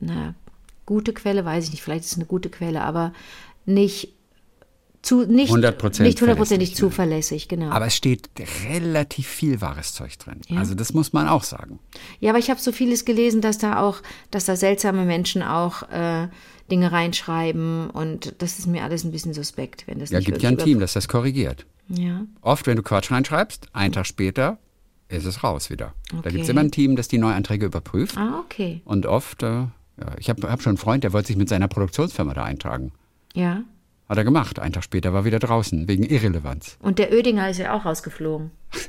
na, gute Quelle, weiß ich nicht, vielleicht ist es eine gute Quelle, aber nicht zu, nicht, 100% nicht hundertprozentig zuverlässig, genau. Aber es steht relativ viel wahres Zeug drin. Also das muss man auch sagen. Ja, aber ich habe so vieles gelesen, dass da auch, dass da seltsame Menschen auch äh, Dinge reinschreiben und das ist mir alles ein bisschen suspekt, wenn das Ja, nicht gibt ja ein Team, das das korrigiert. Ja. Oft, wenn du Quatsch reinschreibst, einen Tag später ist es raus wieder. Da Okay. gibt es immer ein Team, das die Neuanträge überprüft. Ah, okay. Und oft, äh, ja, ich habe hab schon einen Freund, der wollte sich mit seiner Produktionsfirma da eintragen. Ja. Hat er gemacht. Einen Tag später war er wieder draußen, wegen Irrelevanz. Und der Oedinger ist ja auch rausgeflogen.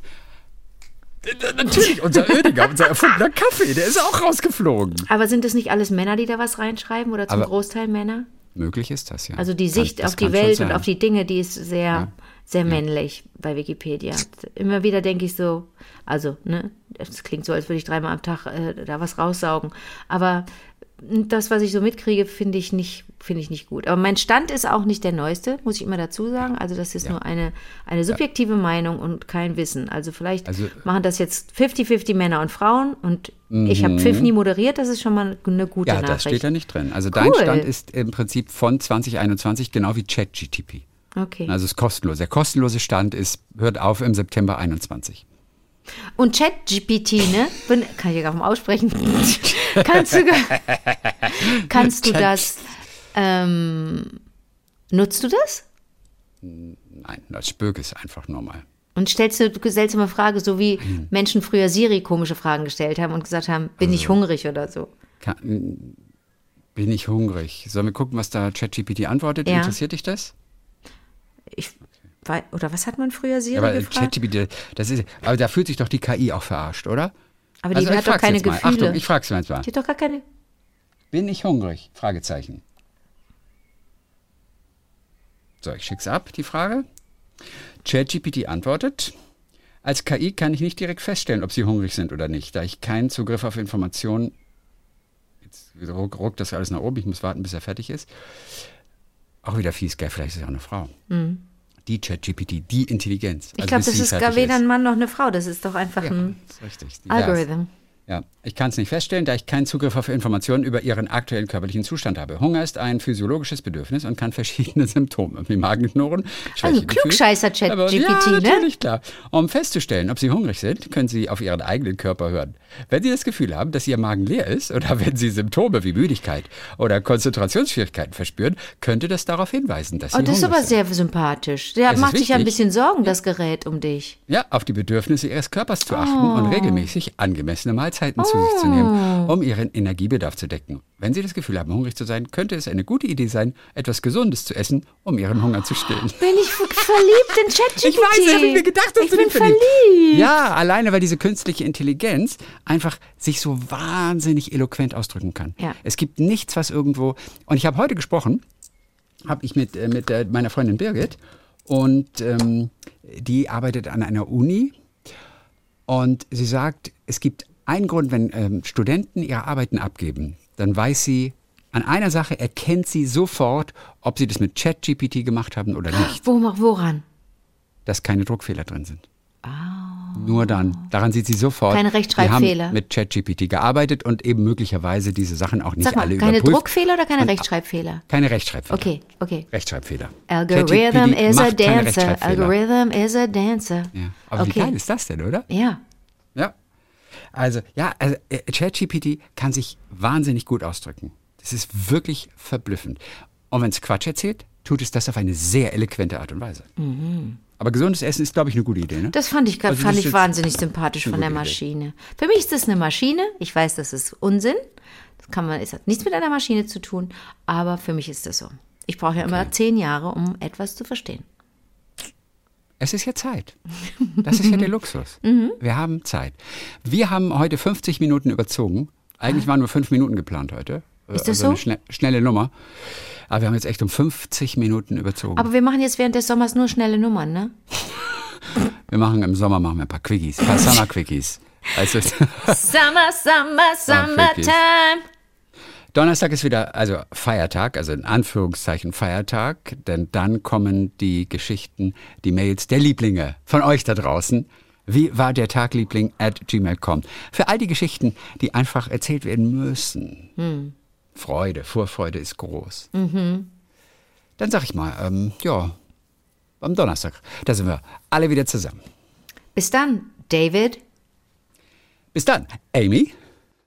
Natürlich, unser Oediger, unser erfundener Kaffee, der ist auch rausgeflogen. Aber sind das nicht alles Männer, die da was reinschreiben oder zum Aber- Großteil Männer? Möglich ist das, ja. Also die Kann- Sicht das auf die kann Welt und auf die Dinge, die ist sehr, sehr männlich bei Wikipedia. Immer wieder denke ich so, also, ne, es klingt so, als würde ich dreimal am Tag äh, da was raussaugen. Aber das, was ich so mitkriege, finde ich nicht, finde ich nicht gut. Aber mein Stand ist auch nicht der neueste, muss ich immer dazu sagen. Also das ist nur eine, eine subjektive Meinung und kein Wissen. Also vielleicht Also- machen das jetzt 50-50 Männer und Frauen und ich habe Pfiff nie moderiert, das ist schon mal eine gute Mhm. Ja, Nachricht. das steht da nicht drin. Also dein Cool. Stand ist im Prinzip von 2021 genau wie ChatGTP. Okay. Also es ist kostenlos. Der kostenlose Stand ist, hört auf im September 21. Und ChatGPT, ne? Bin, kann ich ja kaum aussprechen. kannst du, kannst du das, ähm, nutzt du das? Nein, das Spöke ist einfach normal. Und stellst du eine seltsame Frage, so wie Hm. Menschen früher Siri komische Fragen gestellt haben und gesagt haben, bin Also ich hungrig oder so. Kann, bin ich hungrig? Sollen wir gucken, was da ChatGPT antwortet? Ja. Interessiert dich das? Ich, oder was hat man früher Siri Ja, aber gefragt? ChatGPT, das ist, aber da fühlt sich doch die KI auch verarscht, oder? aber die Also hat doch keine jetzt mal. Gefühle. Achtung, ich frag's jetzt mal. die hat doch gar keine. Bin ich hungrig? Fragezeichen. So, ich schick's ab, die Frage. ChatGPT antwortet. Als KI kann ich nicht direkt feststellen, ob Sie hungrig sind oder nicht, da ich keinen Zugriff auf Informationen. Jetzt ruck, ruckt das alles nach oben, ich muss warten, bis er fertig ist. Auch wieder fies, gell? Vielleicht ist es auch eine Frau. Die ChatGPT, die Intelligenz. Ich Also glaube, das ist gar weder ein Mann noch eine Frau. Das ist doch einfach Ja, ein. Algorithm. Ja, ich kann es nicht feststellen, da ich keinen Zugriff auf Informationen über Ihren aktuellen körperlichen Zustand habe. Hunger ist ein physiologisches Bedürfnis und kann verschiedene Symptome wie Magenknurren, Also Schwächegefühl- Klugscheißer-Chat Aber- GPT, ja, ne? natürlich, klar. Um festzustellen, ob Sie hungrig sind, können Sie auf Ihren eigenen Körper hören. Wenn Sie das Gefühl haben, dass Ihr Magen leer ist oder wenn Sie Symptome wie Müdigkeit oder Konzentrationsschwierigkeiten verspüren, könnte das darauf hinweisen, dass Sie Oh, das ist aber sind. sehr sympathisch. Der ist macht sich ja ein bisschen Sorgen, das Gerät um dich. Ja, auf die Bedürfnisse Ihres Körpers zu achten Oh. und regelmäßig angemessene Mahlzeiten Mahlzeiten zu sich zu nehmen, um ihren Energiebedarf zu decken. Wenn Sie das Gefühl haben, hungrig zu sein, könnte es eine gute Idee sein, etwas Gesundes zu essen, um Ihren Hunger zu stillen. Bin ich ver- verliebt in ChatGPT? Ich weiß, das habe ich mir gedacht, dass ich du bin verliebt. verliebt. Ja, alleine weil diese künstliche Intelligenz einfach sich so wahnsinnig eloquent ausdrücken kann. Ja. Es gibt nichts, was irgendwo. Und ich habe heute gesprochen, habe ich mit, äh, mit äh, meiner Freundin Birgit und ähm, die arbeitet an einer Uni und sie sagt, es gibt einen Grund, wenn ähm, Studenten ihre Arbeiten abgeben, dann weiß sie, an einer Sache erkennt sie sofort, ob sie das mit ChatGPT gemacht haben oder nicht Wo, woran? dass keine Druckfehler drin sind. Nur dann. Daran sieht sie sofort. Keine Rechtschreibfehler. Wir haben mit ChatGPT gearbeitet und eben möglicherweise diese Sachen auch nicht Sag mal, alle keine überprüft. Druckfehler oder keine Rechtschreibfehler? Keine Rechtschreibfehler. Okay, okay. Rechtschreibfehler. Algorithm is a keine dancer. Algorithm is a dancer. Ja. Aber wie okay. geil ist das denn, oder? Ja. Ja. Also, ja, also, äh, ChatGPT kann sich wahnsinnig gut ausdrücken. Das ist wirklich verblüffend. Und wenn es Quatsch erzählt, tut es das auf eine sehr eloquente Art und Weise. Aber gesundes Essen ist, glaube ich, eine gute Idee, ne? Das fand ich, Also fand ich wahnsinnig sympathisch von der gute Idee. Maschine. Für mich ist das eine Maschine. Ich weiß, das ist Unsinn. Das kann man, es hat nichts mit einer Maschine zu tun. Aber für mich ist das so. Ich brauche ja immer zehn Jahre, um etwas zu verstehen. Es ist ja Zeit. Das ist ja der Luxus. Mhm. Wir haben Zeit. Wir haben heute 50 Minuten überzogen. Eigentlich waren nur fünf Minuten geplant heute. Ah. Ist das also eine so? schne schnelle Nummer. Aber wir haben jetzt echt um 50 Minuten überzogen. Aber wir machen jetzt während des Sommers nur schnelle Nummern, ne? wir machen im Sommer machen wir ein paar Quickies, ein paar Summer Quickies. Also, Summer, Summer, Summertime. Donnerstag ist wieder also Feiertag, also in Anführungszeichen Feiertag, denn dann kommen die Geschichten, die Mails der Lieblinge von euch da draußen. Wie war der Tag, Liebling at gmail.com. Für all die Geschichten, die einfach erzählt werden müssen. Freude, Vorfreude ist groß. Dann sag ich mal, ähm, ja, am Donnerstag, da sind wir alle wieder zusammen. Bis dann, David. Bis dann, Amy.